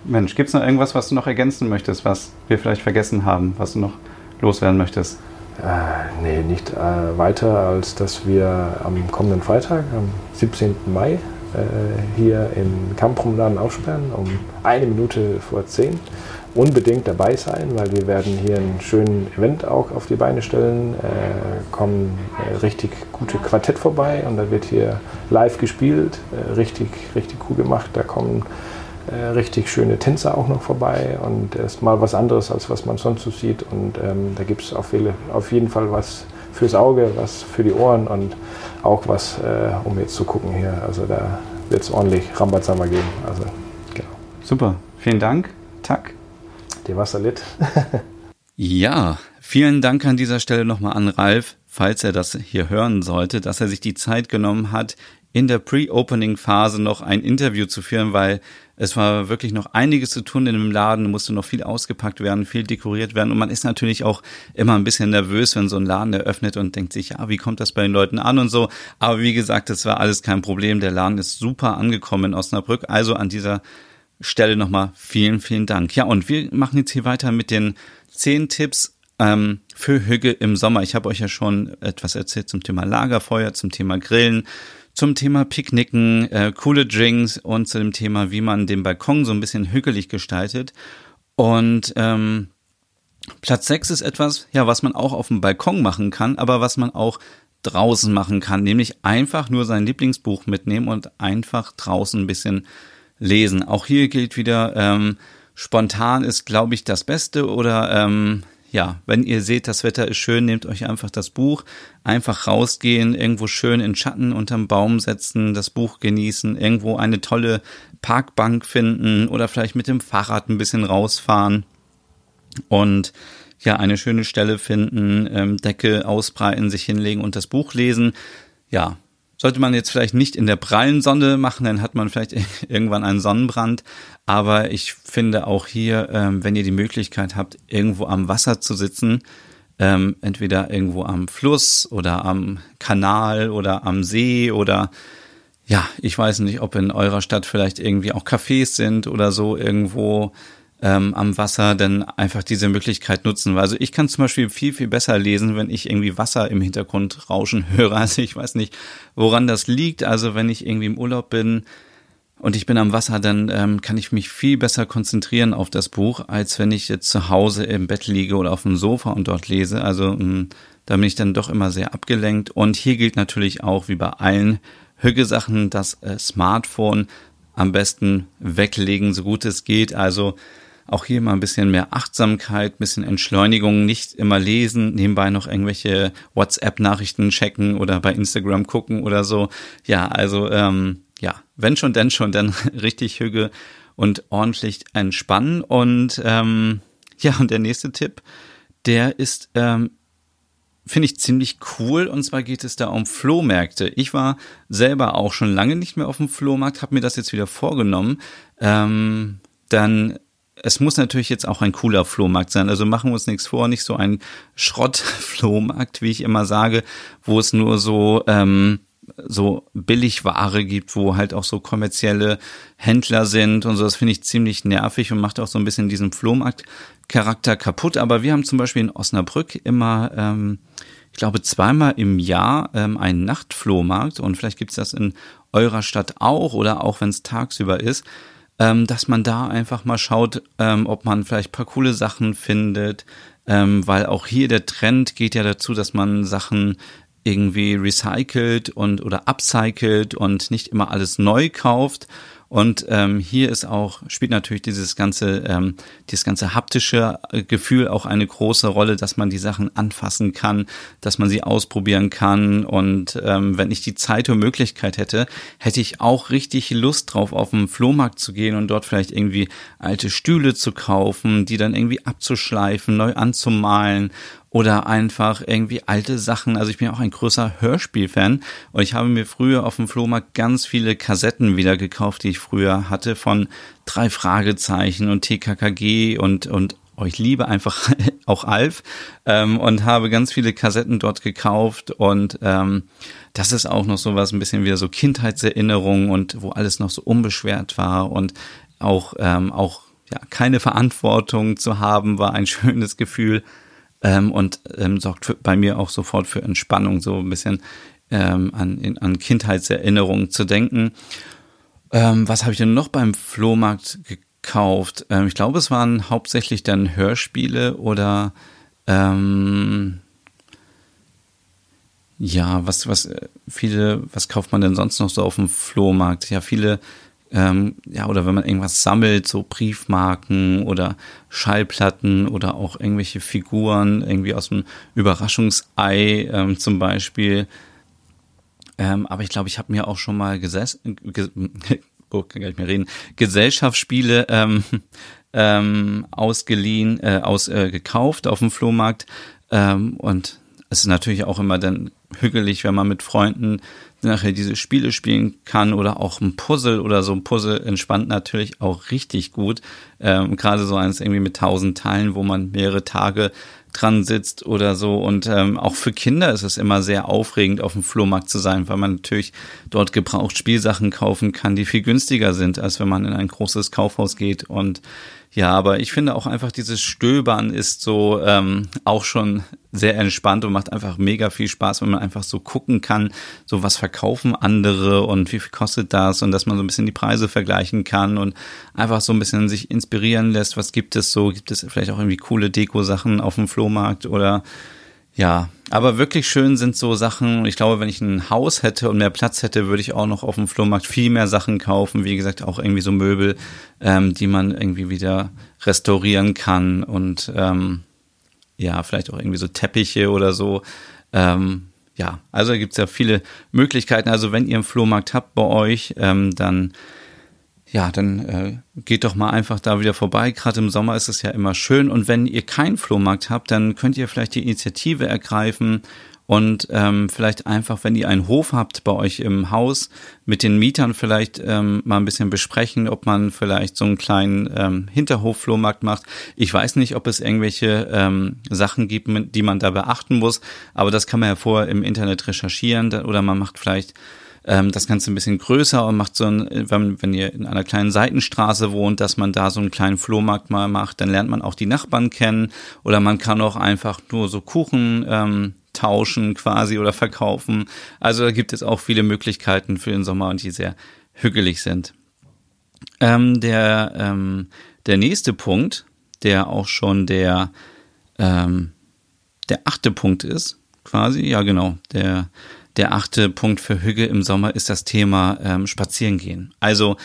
Mensch, gibt es noch irgendwas, was du noch ergänzen möchtest, was wir vielleicht vergessen haben, was du noch loswerden möchtest? Äh, nee, nicht äh, weiter, als dass wir am kommenden Freitag, am 17. Mai, äh, hier im Kampfpromenaden aufsperren, um eine Minute vor zehn. Unbedingt dabei sein, weil wir werden hier einen schönen Event auch auf die Beine stellen. Äh, kommen äh, richtig gute Quartett vorbei und da wird hier live gespielt, äh, richtig, richtig cool gemacht. Da kommen äh, richtig schöne Tänzer auch noch vorbei und ist mal was anderes, als was man sonst so sieht. Und ähm, da gibt es auf, auf, jeden Fall was fürs Auge, was für die Ohren und auch was, äh, um jetzt zu gucken hier. Also da wird es ordentlich Rambazamba geben. Also, genau. Super, vielen Dank. Tack. Dir Wasserlit. ja, vielen Dank an dieser Stelle nochmal an Ralf, falls er das hier hören sollte, dass er sich die Zeit genommen hat, in der Pre-Opening-Phase noch ein Interview zu führen, weil es war wirklich noch einiges zu tun in dem Laden, musste noch viel ausgepackt werden, viel dekoriert werden und man ist natürlich auch immer ein bisschen nervös, wenn so ein Laden eröffnet und denkt sich, ja, wie kommt das bei den Leuten an und so. Aber wie gesagt, das war alles kein Problem. Der Laden ist super angekommen in Osnabrück. Also an dieser Stelle nochmal vielen, vielen Dank. Ja, und wir machen jetzt hier weiter mit den zehn Tipps ähm, für Hügge im Sommer. Ich habe euch ja schon etwas erzählt zum Thema Lagerfeuer, zum Thema Grillen, zum Thema Picknicken, äh, coole Drinks und zu dem Thema, wie man den Balkon so ein bisschen hügelig gestaltet. Und ähm, Platz 6 ist etwas, ja, was man auch auf dem Balkon machen kann, aber was man auch draußen machen kann, nämlich einfach nur sein Lieblingsbuch mitnehmen und einfach draußen ein bisschen lesen. Auch hier gilt wieder, ähm, spontan ist, glaube ich, das Beste oder ähm, ja, wenn ihr seht, das Wetter ist schön, nehmt euch einfach das Buch, einfach rausgehen, irgendwo schön in Schatten unterm Baum setzen, das Buch genießen, irgendwo eine tolle Parkbank finden oder vielleicht mit dem Fahrrad ein bisschen rausfahren und ja, eine schöne Stelle finden, ähm, Decke ausbreiten, sich hinlegen und das Buch lesen. Ja, sollte man jetzt vielleicht nicht in der prallen Sonne machen, dann hat man vielleicht irgendwann einen Sonnenbrand. Aber ich finde auch hier, ähm, wenn ihr die Möglichkeit habt, irgendwo am Wasser zu sitzen, ähm, entweder irgendwo am Fluss oder am Kanal oder am See oder ja, ich weiß nicht, ob in eurer Stadt vielleicht irgendwie auch Cafés sind oder so irgendwo ähm, am Wasser, dann einfach diese Möglichkeit nutzen. Also ich kann zum Beispiel viel, viel besser lesen, wenn ich irgendwie Wasser im Hintergrund rauschen höre. Also ich weiß nicht, woran das liegt. Also wenn ich irgendwie im Urlaub bin, und ich bin am Wasser, dann ähm, kann ich mich viel besser konzentrieren auf das Buch, als wenn ich jetzt zu Hause im Bett liege oder auf dem Sofa und dort lese. Also mh, mm, da bin ich dann doch immer sehr abgelenkt. Und hier gilt natürlich auch, wie bei allen Hügge-Sachen, das äh, Smartphone am besten weglegen, so gut es geht. Also auch hier mal ein bisschen mehr Achtsamkeit, bisschen Entschleunigung, nicht immer lesen, nebenbei noch irgendwelche WhatsApp-Nachrichten checken oder bei Instagram gucken oder so. Ja, also ähm, ja, wenn schon, denn schon, dann richtig Hüge und ordentlich entspannen. Und ähm, ja, und der nächste Tipp, der ist, ähm, finde ich ziemlich cool. Und zwar geht es da um Flohmärkte. Ich war selber auch schon lange nicht mehr auf dem Flohmarkt, habe mir das jetzt wieder vorgenommen. Ähm, dann es muss natürlich jetzt auch ein cooler Flohmarkt sein. Also machen wir uns nichts vor, nicht so ein Schrottflohmarkt, wie ich immer sage, wo es nur so ähm, so Billigware gibt, wo halt auch so kommerzielle Händler sind und so. Das finde ich ziemlich nervig und macht auch so ein bisschen diesen Flohmarkt-Charakter kaputt. Aber wir haben zum Beispiel in Osnabrück immer, ähm, ich glaube, zweimal im Jahr ähm, einen Nachtflohmarkt und vielleicht gibt es das in eurer Stadt auch oder auch wenn es tagsüber ist. Ähm, dass man da einfach mal schaut, ähm, ob man vielleicht paar coole Sachen findet, ähm, weil auch hier der Trend geht ja dazu, dass man Sachen irgendwie recycelt und oder upcycelt und nicht immer alles neu kauft. Und ähm, hier ist auch, spielt natürlich dieses ganze, ähm, dieses ganze haptische äh, Gefühl auch eine große Rolle, dass man die Sachen anfassen kann, dass man sie ausprobieren kann. Und ähm, wenn ich die Zeit und Möglichkeit hätte, hätte ich auch richtig Lust drauf, auf den Flohmarkt zu gehen und dort vielleicht irgendwie alte Stühle zu kaufen, die dann irgendwie abzuschleifen, neu anzumalen oder einfach irgendwie alte Sachen. Also ich bin auch ein größer Hörspielfan und ich habe mir früher auf dem Flohmarkt ganz viele Kassetten wieder gekauft, die ich früher hatte von drei Fragezeichen und TKKG und und oh, ich liebe einfach auch Alf ähm, und habe ganz viele Kassetten dort gekauft und ähm, das ist auch noch so was ein bisschen wieder so Kindheitserinnerung und wo alles noch so unbeschwert war und auch ähm, auch ja keine Verantwortung zu haben war ein schönes Gefühl ähm, und ähm, sorgt für, bei mir auch sofort für Entspannung, so ein bisschen ähm, an, in, an Kindheitserinnerungen zu denken. Ähm, was habe ich denn noch beim Flohmarkt gekauft? Ähm, ich glaube, es waren hauptsächlich dann Hörspiele oder ähm, ja, was, was, äh, viele, was kauft man denn sonst noch so auf dem Flohmarkt? Ja, viele ähm, ja, oder wenn man irgendwas sammelt, so Briefmarken oder Schallplatten oder auch irgendwelche Figuren, irgendwie aus dem Überraschungsei ähm, zum Beispiel. Ähm, aber ich glaube, ich habe mir auch schon mal gesessen, ges oh, kann gar nicht mehr reden, Gesellschaftsspiele ähm, ähm, ausgeliehen, äh, aus, äh, gekauft auf dem Flohmarkt. Ähm, und es ist natürlich auch immer dann hügelig, wenn man mit Freunden nachher diese Spiele spielen kann oder auch ein Puzzle oder so ein Puzzle entspannt natürlich auch richtig gut. Ähm, Gerade so eins irgendwie mit tausend Teilen, wo man mehrere Tage dran sitzt oder so. Und ähm, auch für Kinder ist es immer sehr aufregend, auf dem Flohmarkt zu sein, weil man natürlich dort gebraucht Spielsachen kaufen kann, die viel günstiger sind, als wenn man in ein großes Kaufhaus geht. Und ja, aber ich finde auch einfach dieses Stöbern ist so ähm, auch schon sehr entspannt und macht einfach mega viel Spaß, wenn man einfach so gucken kann, so was verkaufen andere und wie viel kostet das und dass man so ein bisschen die Preise vergleichen kann und einfach so ein bisschen sich inspirieren lässt, was gibt es so, gibt es vielleicht auch irgendwie coole Deko-Sachen auf dem Flohmarkt oder ja, aber wirklich schön sind so Sachen. Ich glaube, wenn ich ein Haus hätte und mehr Platz hätte, würde ich auch noch auf dem Flohmarkt viel mehr Sachen kaufen. Wie gesagt, auch irgendwie so Möbel, ähm, die man irgendwie wieder restaurieren kann und ähm, ja, vielleicht auch irgendwie so Teppiche oder so. Ähm, ja, also da gibt's ja viele Möglichkeiten. Also wenn ihr einen Flohmarkt habt bei euch, ähm, dann ja, dann äh, geht doch mal einfach da wieder vorbei. Gerade im Sommer ist es ja immer schön. Und wenn ihr keinen Flohmarkt habt, dann könnt ihr vielleicht die Initiative ergreifen und ähm, vielleicht einfach, wenn ihr einen Hof habt bei euch im Haus, mit den Mietern vielleicht ähm, mal ein bisschen besprechen, ob man vielleicht so einen kleinen ähm, Hinterhof-Flohmarkt macht. Ich weiß nicht, ob es irgendwelche ähm, Sachen gibt, die man da beachten muss, aber das kann man ja vorher im Internet recherchieren oder man macht vielleicht ähm, das Ganze ein bisschen größer und macht so ein, wenn, wenn ihr in einer kleinen Seitenstraße wohnt, dass man da so einen kleinen Flohmarkt mal macht, dann lernt man auch die Nachbarn kennen oder man kann auch einfach nur so Kuchen ähm, tauschen quasi oder verkaufen. Also da gibt es auch viele Möglichkeiten für den Sommer und die sehr hügelig sind. Ähm, der, ähm, der nächste Punkt, der auch schon der, ähm, der achte Punkt ist, quasi, ja genau, der, der achte Punkt für Hüge im Sommer ist das Thema ähm, Spazierengehen. Also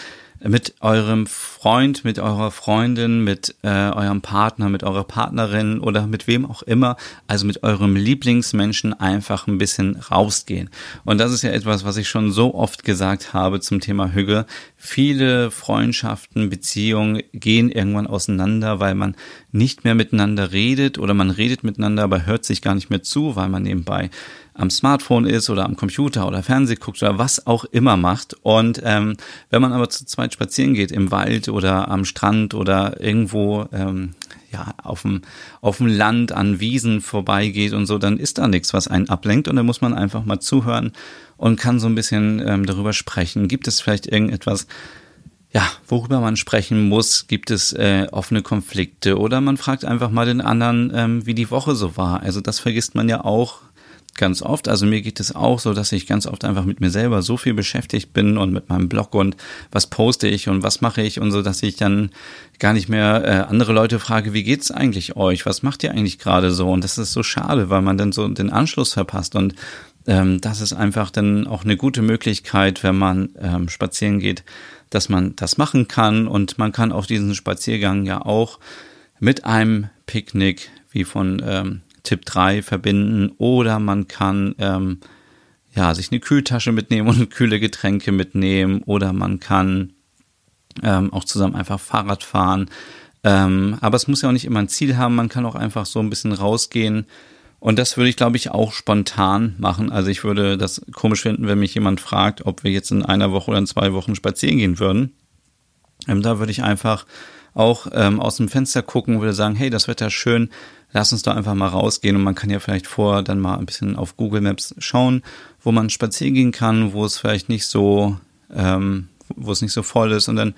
mit eurem Freund, mit eurer Freundin, mit äh, eurem Partner, mit eurer Partnerin oder mit wem auch immer, also mit eurem Lieblingsmenschen einfach ein bisschen rausgehen. Und das ist ja etwas, was ich schon so oft gesagt habe zum Thema Hüge. Viele Freundschaften, Beziehungen gehen irgendwann auseinander, weil man nicht mehr miteinander redet oder man redet miteinander, aber hört sich gar nicht mehr zu, weil man nebenbei am Smartphone ist oder am Computer oder Fernseh guckt oder was auch immer macht. Und ähm, wenn man aber zu zweit spazieren geht im Wald oder am Strand oder irgendwo ähm, ja auf dem auf dem Land an Wiesen vorbeigeht und so, dann ist da nichts, was einen ablenkt und dann muss man einfach mal zuhören und kann so ein bisschen ähm, darüber sprechen. Gibt es vielleicht irgendetwas, ja, worüber man sprechen muss, gibt es äh, offene Konflikte oder man fragt einfach mal den anderen, ähm, wie die Woche so war. Also das vergisst man ja auch ganz oft. Also mir geht es auch so, dass ich ganz oft einfach mit mir selber so viel beschäftigt bin und mit meinem Blog und was poste ich und was mache ich und so, dass ich dann gar nicht mehr äh, andere Leute frage, wie geht's eigentlich euch? Was macht ihr eigentlich gerade so? Und das ist so schade, weil man dann so den Anschluss verpasst und ähm, das ist einfach dann auch eine gute Möglichkeit, wenn man ähm, spazieren geht, dass man das machen kann und man kann auch diesen Spaziergang ja auch mit einem Picknick wie von ähm, Tipp 3 verbinden oder man kann ähm, ja, sich eine Kühltasche mitnehmen und kühle Getränke mitnehmen oder man kann ähm, auch zusammen einfach Fahrrad fahren. Ähm, aber es muss ja auch nicht immer ein Ziel haben, man kann auch einfach so ein bisschen rausgehen. Und das würde ich, glaube ich, auch spontan machen. Also ich würde das komisch finden, wenn mich jemand fragt, ob wir jetzt in einer Woche oder in zwei Wochen spazieren gehen würden. Ähm, da würde ich einfach auch ähm, aus dem Fenster gucken, würde sagen, hey, das Wetter schön, lass uns doch einfach mal rausgehen und man kann ja vielleicht vorher dann mal ein bisschen auf Google Maps schauen, wo man spazieren gehen kann, wo es vielleicht nicht so, ähm, wo es nicht so voll ist. Und dann,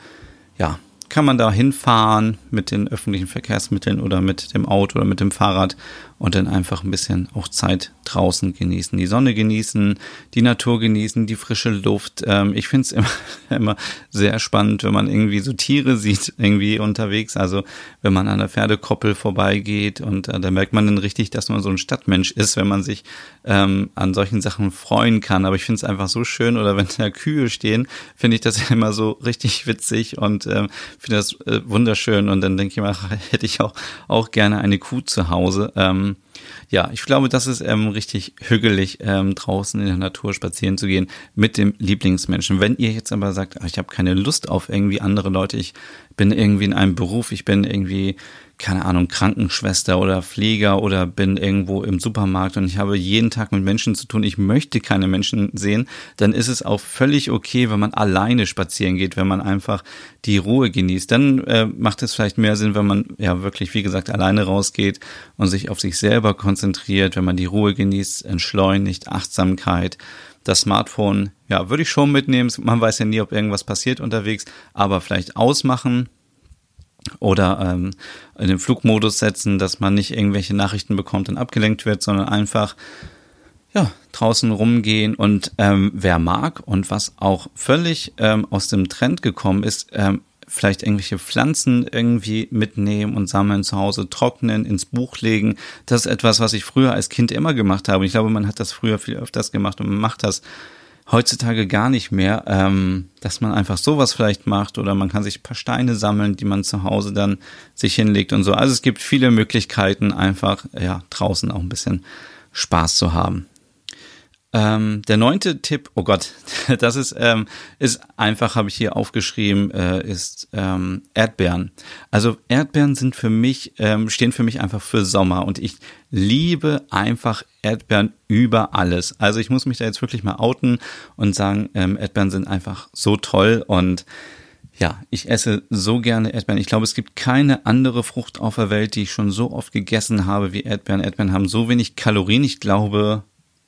ja, kann man da hinfahren mit den öffentlichen Verkehrsmitteln oder mit dem Auto oder mit dem Fahrrad und dann einfach ein bisschen auch Zeit draußen genießen, die Sonne genießen, die Natur genießen, die frische Luft. Ähm, ich finde es immer, immer sehr spannend, wenn man irgendwie so Tiere sieht, irgendwie unterwegs. Also wenn man an der Pferdekoppel vorbeigeht und äh, da merkt man dann richtig, dass man so ein Stadtmensch ist, wenn man sich ähm, an solchen Sachen freuen kann. Aber ich finde es einfach so schön oder wenn da Kühe stehen, finde ich das immer so richtig witzig und ähm, finde das äh, wunderschön. Und dann denke ich mir, hätte ich auch, auch gerne eine Kuh zu Hause. Ähm, ja, ich glaube, das ist ähm, richtig hügelig, ähm, draußen in der Natur spazieren zu gehen mit dem Lieblingsmenschen. Wenn ihr jetzt aber sagt, ach, ich habe keine Lust auf irgendwie andere Leute, ich bin irgendwie in einem Beruf, ich bin irgendwie keine Ahnung, Krankenschwester oder Pfleger oder bin irgendwo im Supermarkt und ich habe jeden Tag mit Menschen zu tun, ich möchte keine Menschen sehen, dann ist es auch völlig okay, wenn man alleine spazieren geht, wenn man einfach die Ruhe genießt. Dann äh, macht es vielleicht mehr Sinn, wenn man ja wirklich, wie gesagt, alleine rausgeht und sich auf sich selber konzentriert, wenn man die Ruhe genießt, entschleunigt, Achtsamkeit. Das Smartphone, ja, würde ich schon mitnehmen. Man weiß ja nie, ob irgendwas passiert unterwegs, aber vielleicht ausmachen, oder ähm, in den Flugmodus setzen, dass man nicht irgendwelche Nachrichten bekommt und abgelenkt wird, sondern einfach ja, draußen rumgehen und ähm, wer mag und was auch völlig ähm, aus dem Trend gekommen ist, ähm, vielleicht irgendwelche Pflanzen irgendwie mitnehmen und sammeln zu Hause, trocknen, ins Buch legen. Das ist etwas, was ich früher als Kind immer gemacht habe. Ich glaube, man hat das früher viel öfters gemacht und man macht das heutzutage gar nicht mehr, ähm, dass man einfach sowas vielleicht macht oder man kann sich ein paar Steine sammeln, die man zu Hause dann sich hinlegt und so. Also es gibt viele Möglichkeiten, einfach ja draußen auch ein bisschen Spaß zu haben. Ähm, der neunte Tipp, oh Gott, das ist, ähm, ist einfach, habe ich hier aufgeschrieben, äh, ist ähm, Erdbeeren. Also Erdbeeren sind für mich, ähm, stehen für mich einfach für Sommer und ich liebe einfach Erdbeeren über alles. Also ich muss mich da jetzt wirklich mal outen und sagen, ähm, Erdbeeren sind einfach so toll und ja, ich esse so gerne Erdbeeren. Ich glaube, es gibt keine andere Frucht auf der Welt, die ich schon so oft gegessen habe wie Erdbeeren. Erdbeeren haben so wenig Kalorien. Ich glaube,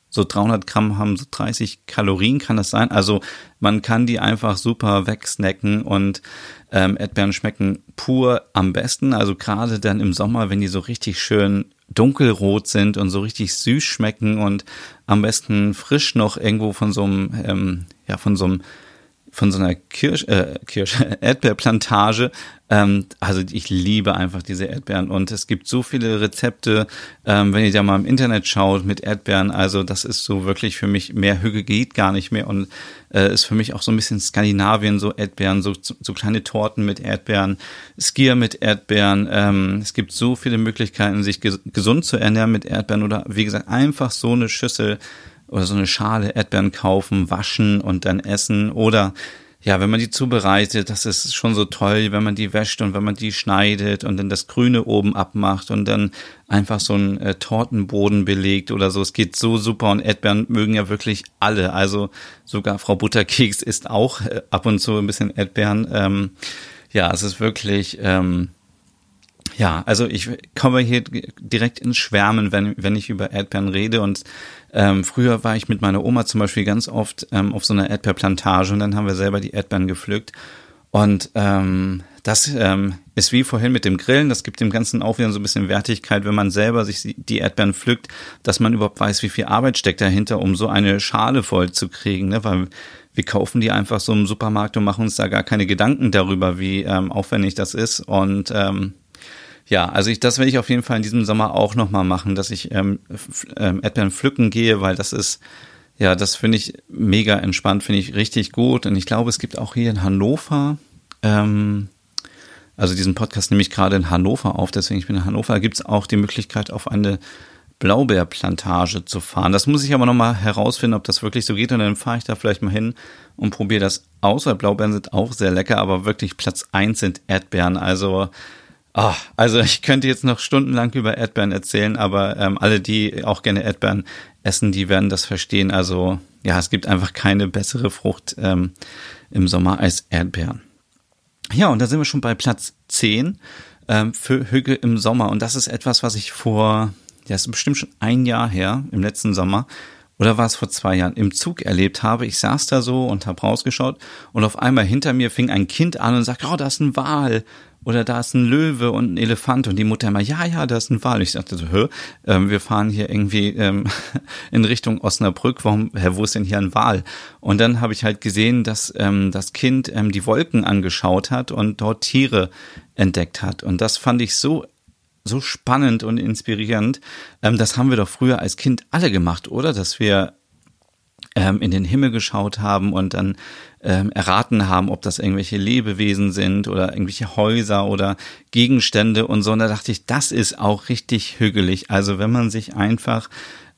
so 300 Gramm haben so 30 Kalorien, kann das sein? Also man kann die einfach super wegsnacken und ähm, Erdbeeren schmecken pur am besten. Also gerade dann im Sommer, wenn die so richtig schön dunkelrot sind und so richtig süß schmecken und am besten frisch noch irgendwo von so einem, ähm, ja, von so einem von so einer Kirsch, äh, Kirsch, Erdbeerplantage. Ähm, also ich liebe einfach diese Erdbeeren und es gibt so viele Rezepte, ähm, wenn ihr da mal im Internet schaut mit Erdbeeren. Also das ist so wirklich für mich mehr Hüge geht gar nicht mehr und äh, ist für mich auch so ein bisschen Skandinavien, so Erdbeeren, so, so kleine Torten mit Erdbeeren, Skier mit Erdbeeren. Ähm, es gibt so viele Möglichkeiten, sich ges gesund zu ernähren mit Erdbeeren oder wie gesagt einfach so eine Schüssel oder so eine Schale Erdbeeren kaufen, waschen und dann essen oder ja, wenn man die zubereitet, das ist schon so toll, wenn man die wäscht und wenn man die schneidet und dann das Grüne oben abmacht und dann einfach so einen äh, Tortenboden belegt oder so. Es geht so super und Erdbeeren mögen ja wirklich alle. Also sogar Frau Butterkeks isst auch äh, ab und zu ein bisschen Erdbeeren. Ähm, ja, es ist wirklich ähm, ja, also ich komme hier direkt ins Schwärmen, wenn, wenn ich über Erdbeeren rede. Und ähm, früher war ich mit meiner Oma zum Beispiel ganz oft ähm, auf so einer Erdbeerplantage und dann haben wir selber die Erdbeeren gepflückt. Und ähm, das ähm, ist wie vorhin mit dem Grillen, das gibt dem Ganzen auch wieder so ein bisschen Wertigkeit, wenn man selber sich die Erdbeeren pflückt, dass man überhaupt weiß, wie viel Arbeit steckt dahinter, um so eine Schale voll zu kriegen. Ne? Weil wir kaufen die einfach so im Supermarkt und machen uns da gar keine Gedanken darüber, wie ähm, aufwendig das ist. Und ähm, ja, also ich, das werde ich auf jeden Fall in diesem Sommer auch nochmal machen, dass ich ähm, ähm, Erdbeeren pflücken gehe, weil das ist, ja, das finde ich mega entspannt, finde ich richtig gut. Und ich glaube, es gibt auch hier in Hannover, ähm, also diesen Podcast nehme ich gerade in Hannover auf, deswegen ich bin in Hannover, gibt es auch die Möglichkeit, auf eine Blaubeerplantage zu fahren. Das muss ich aber nochmal herausfinden, ob das wirklich so geht. Und dann fahre ich da vielleicht mal hin und probiere das aus, weil Blaubeeren sind auch sehr lecker, aber wirklich Platz eins sind Erdbeeren. Also Oh, also ich könnte jetzt noch stundenlang über Erdbeeren erzählen, aber ähm, alle, die auch gerne Erdbeeren essen, die werden das verstehen. Also ja, es gibt einfach keine bessere Frucht ähm, im Sommer als Erdbeeren. Ja, und da sind wir schon bei Platz 10 ähm, für Hüge im Sommer. Und das ist etwas, was ich vor, ja, ist bestimmt schon ein Jahr her, im letzten Sommer, oder war es vor zwei Jahren, im Zug erlebt habe. Ich saß da so und habe rausgeschaut und auf einmal hinter mir fing ein Kind an und sagt, oh, da ist ein Wal oder da ist ein Löwe und ein Elefant und die Mutter immer, ja, ja, da ist ein Wal. Ich dachte so, hä, ähm, wir fahren hier irgendwie ähm, in Richtung Osnabrück, warum, hä, wo ist denn hier ein Wal? Und dann habe ich halt gesehen, dass ähm, das Kind ähm, die Wolken angeschaut hat und dort Tiere entdeckt hat. Und das fand ich so so spannend und inspirierend. Ähm, das haben wir doch früher als Kind alle gemacht, oder? Dass wir ähm, in den Himmel geschaut haben und dann ähm, erraten haben, ob das irgendwelche Lebewesen sind oder irgendwelche Häuser oder Gegenstände und so. Und da dachte ich, das ist auch richtig hügelig. Also wenn man sich einfach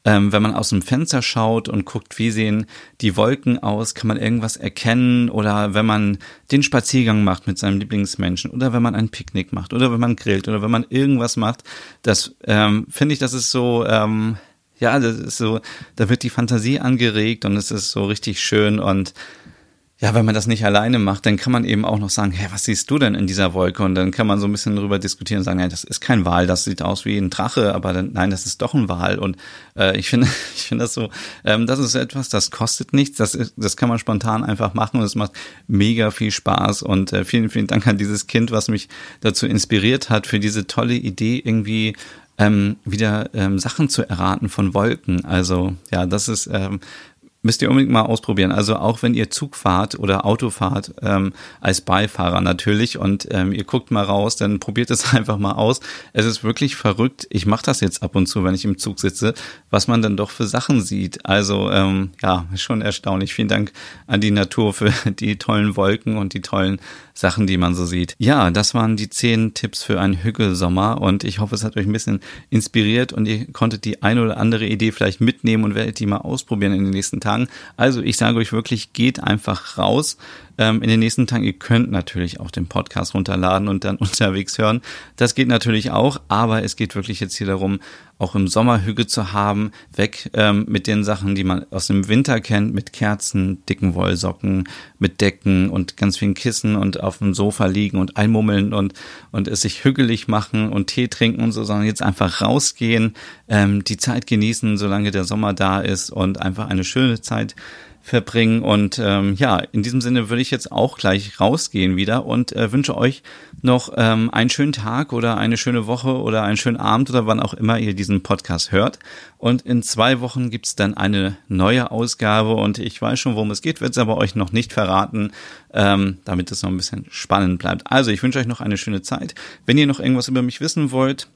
ähm, wenn man aus dem Fenster schaut und guckt, wie sehen die Wolken aus, kann man irgendwas erkennen oder wenn man den Spaziergang macht mit seinem Lieblingsmenschen oder wenn man ein Picknick macht oder wenn man grillt oder wenn man irgendwas macht, das ähm, finde ich, das ist so, ähm, ja, das ist so, da wird die Fantasie angeregt und es ist so richtig schön und ja, wenn man das nicht alleine macht, dann kann man eben auch noch sagen, hey, was siehst du denn in dieser Wolke? Und dann kann man so ein bisschen drüber diskutieren und sagen, ja, das ist kein Wal, das sieht aus wie ein Drache, aber dann, nein, das ist doch ein Wal. Und äh, ich finde, ich finde das so, ähm, das ist etwas, das kostet nichts, das ist, das kann man spontan einfach machen und es macht mega viel Spaß. Und äh, vielen, vielen Dank an dieses Kind, was mich dazu inspiriert hat, für diese tolle Idee irgendwie ähm, wieder ähm, Sachen zu erraten von Wolken. Also ja, das ist ähm, Müsst ihr unbedingt mal ausprobieren. Also auch wenn ihr Zug fahrt oder Auto fahrt, ähm, als Beifahrer natürlich und ähm, ihr guckt mal raus, dann probiert es einfach mal aus. Es ist wirklich verrückt. Ich mache das jetzt ab und zu, wenn ich im Zug sitze, was man dann doch für Sachen sieht. Also ähm, ja, schon erstaunlich. Vielen Dank an die Natur für die tollen Wolken und die tollen Sachen, die man so sieht. Ja, das waren die zehn Tipps für einen Hügelsommer und ich hoffe, es hat euch ein bisschen inspiriert und ihr konntet die eine oder andere Idee vielleicht mitnehmen und werdet die mal ausprobieren in den nächsten Tagen. Also ich sage euch wirklich, geht einfach raus, ähm, in den nächsten Tagen. Ihr könnt natürlich auch den Podcast runterladen und dann unterwegs hören. Das geht natürlich auch, aber es geht wirklich jetzt hier darum, auch im Sommer Hüge zu haben, weg ähm, mit den Sachen, die man aus dem Winter kennt, mit Kerzen, dicken Wollsocken, mit Decken und ganz vielen Kissen und auf dem Sofa liegen und einmummeln und, und es sich hügelig machen und Tee trinken und so, sondern jetzt einfach rausgehen, ähm, die Zeit genießen, solange der Sommer da ist und einfach eine schöne Zeit verbringen. Und ähm, ja, in diesem Sinne würde ich jetzt auch gleich rausgehen wieder und äh, wünsche euch noch ähm, einen schönen Tag oder eine schöne Woche oder einen schönen Abend oder wann auch immer ihr diesen Podcast hört. Und in zwei Wochen gibt's dann eine neue Ausgabe und ich weiß schon, worum es geht, werde es aber euch noch nicht verraten, ähm, damit es noch ein bisschen spannend bleibt. Also ich wünsche euch noch eine schöne Zeit. Wenn ihr noch irgendwas über mich wissen wollt,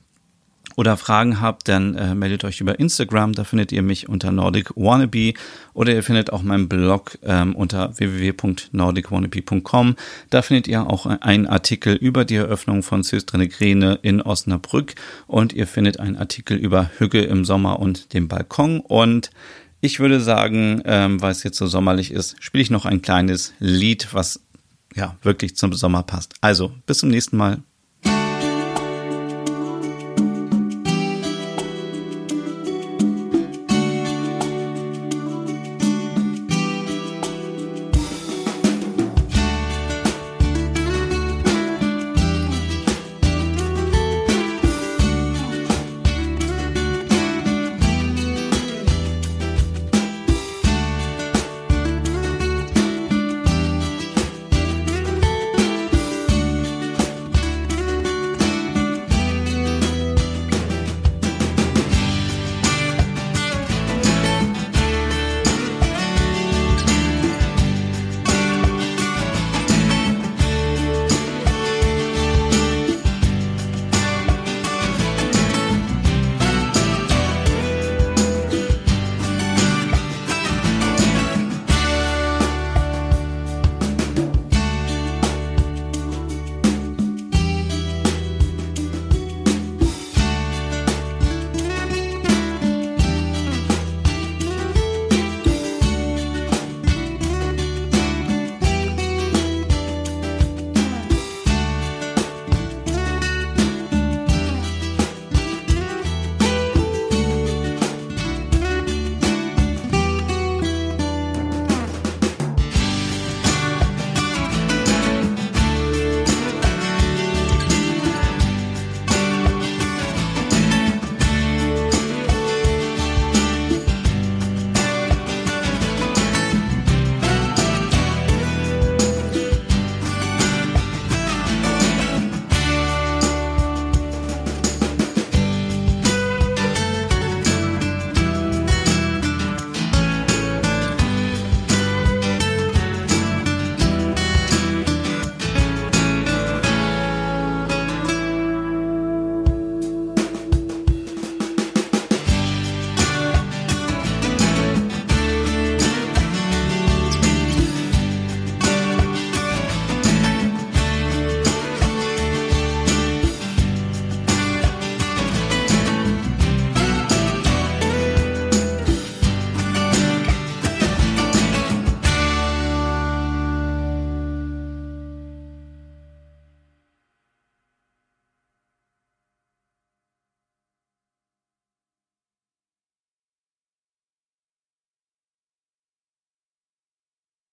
oder Fragen habt, dann äh, meldet euch über Instagram. Da findet ihr mich unter Nordic Wannabe oder ihr findet auch meinen Blog ähm, unter www.nordicwannabe.com. Da findet ihr auch einen Artikel über die Eröffnung von Systrene in Osnabrück und ihr findet einen Artikel über Hügge im Sommer und den Balkon und ich würde sagen, ähm, weil es jetzt so sommerlich ist, spiele ich noch ein kleines Lied, was ja wirklich zum Sommer passt. Also bis zum nächsten Mal.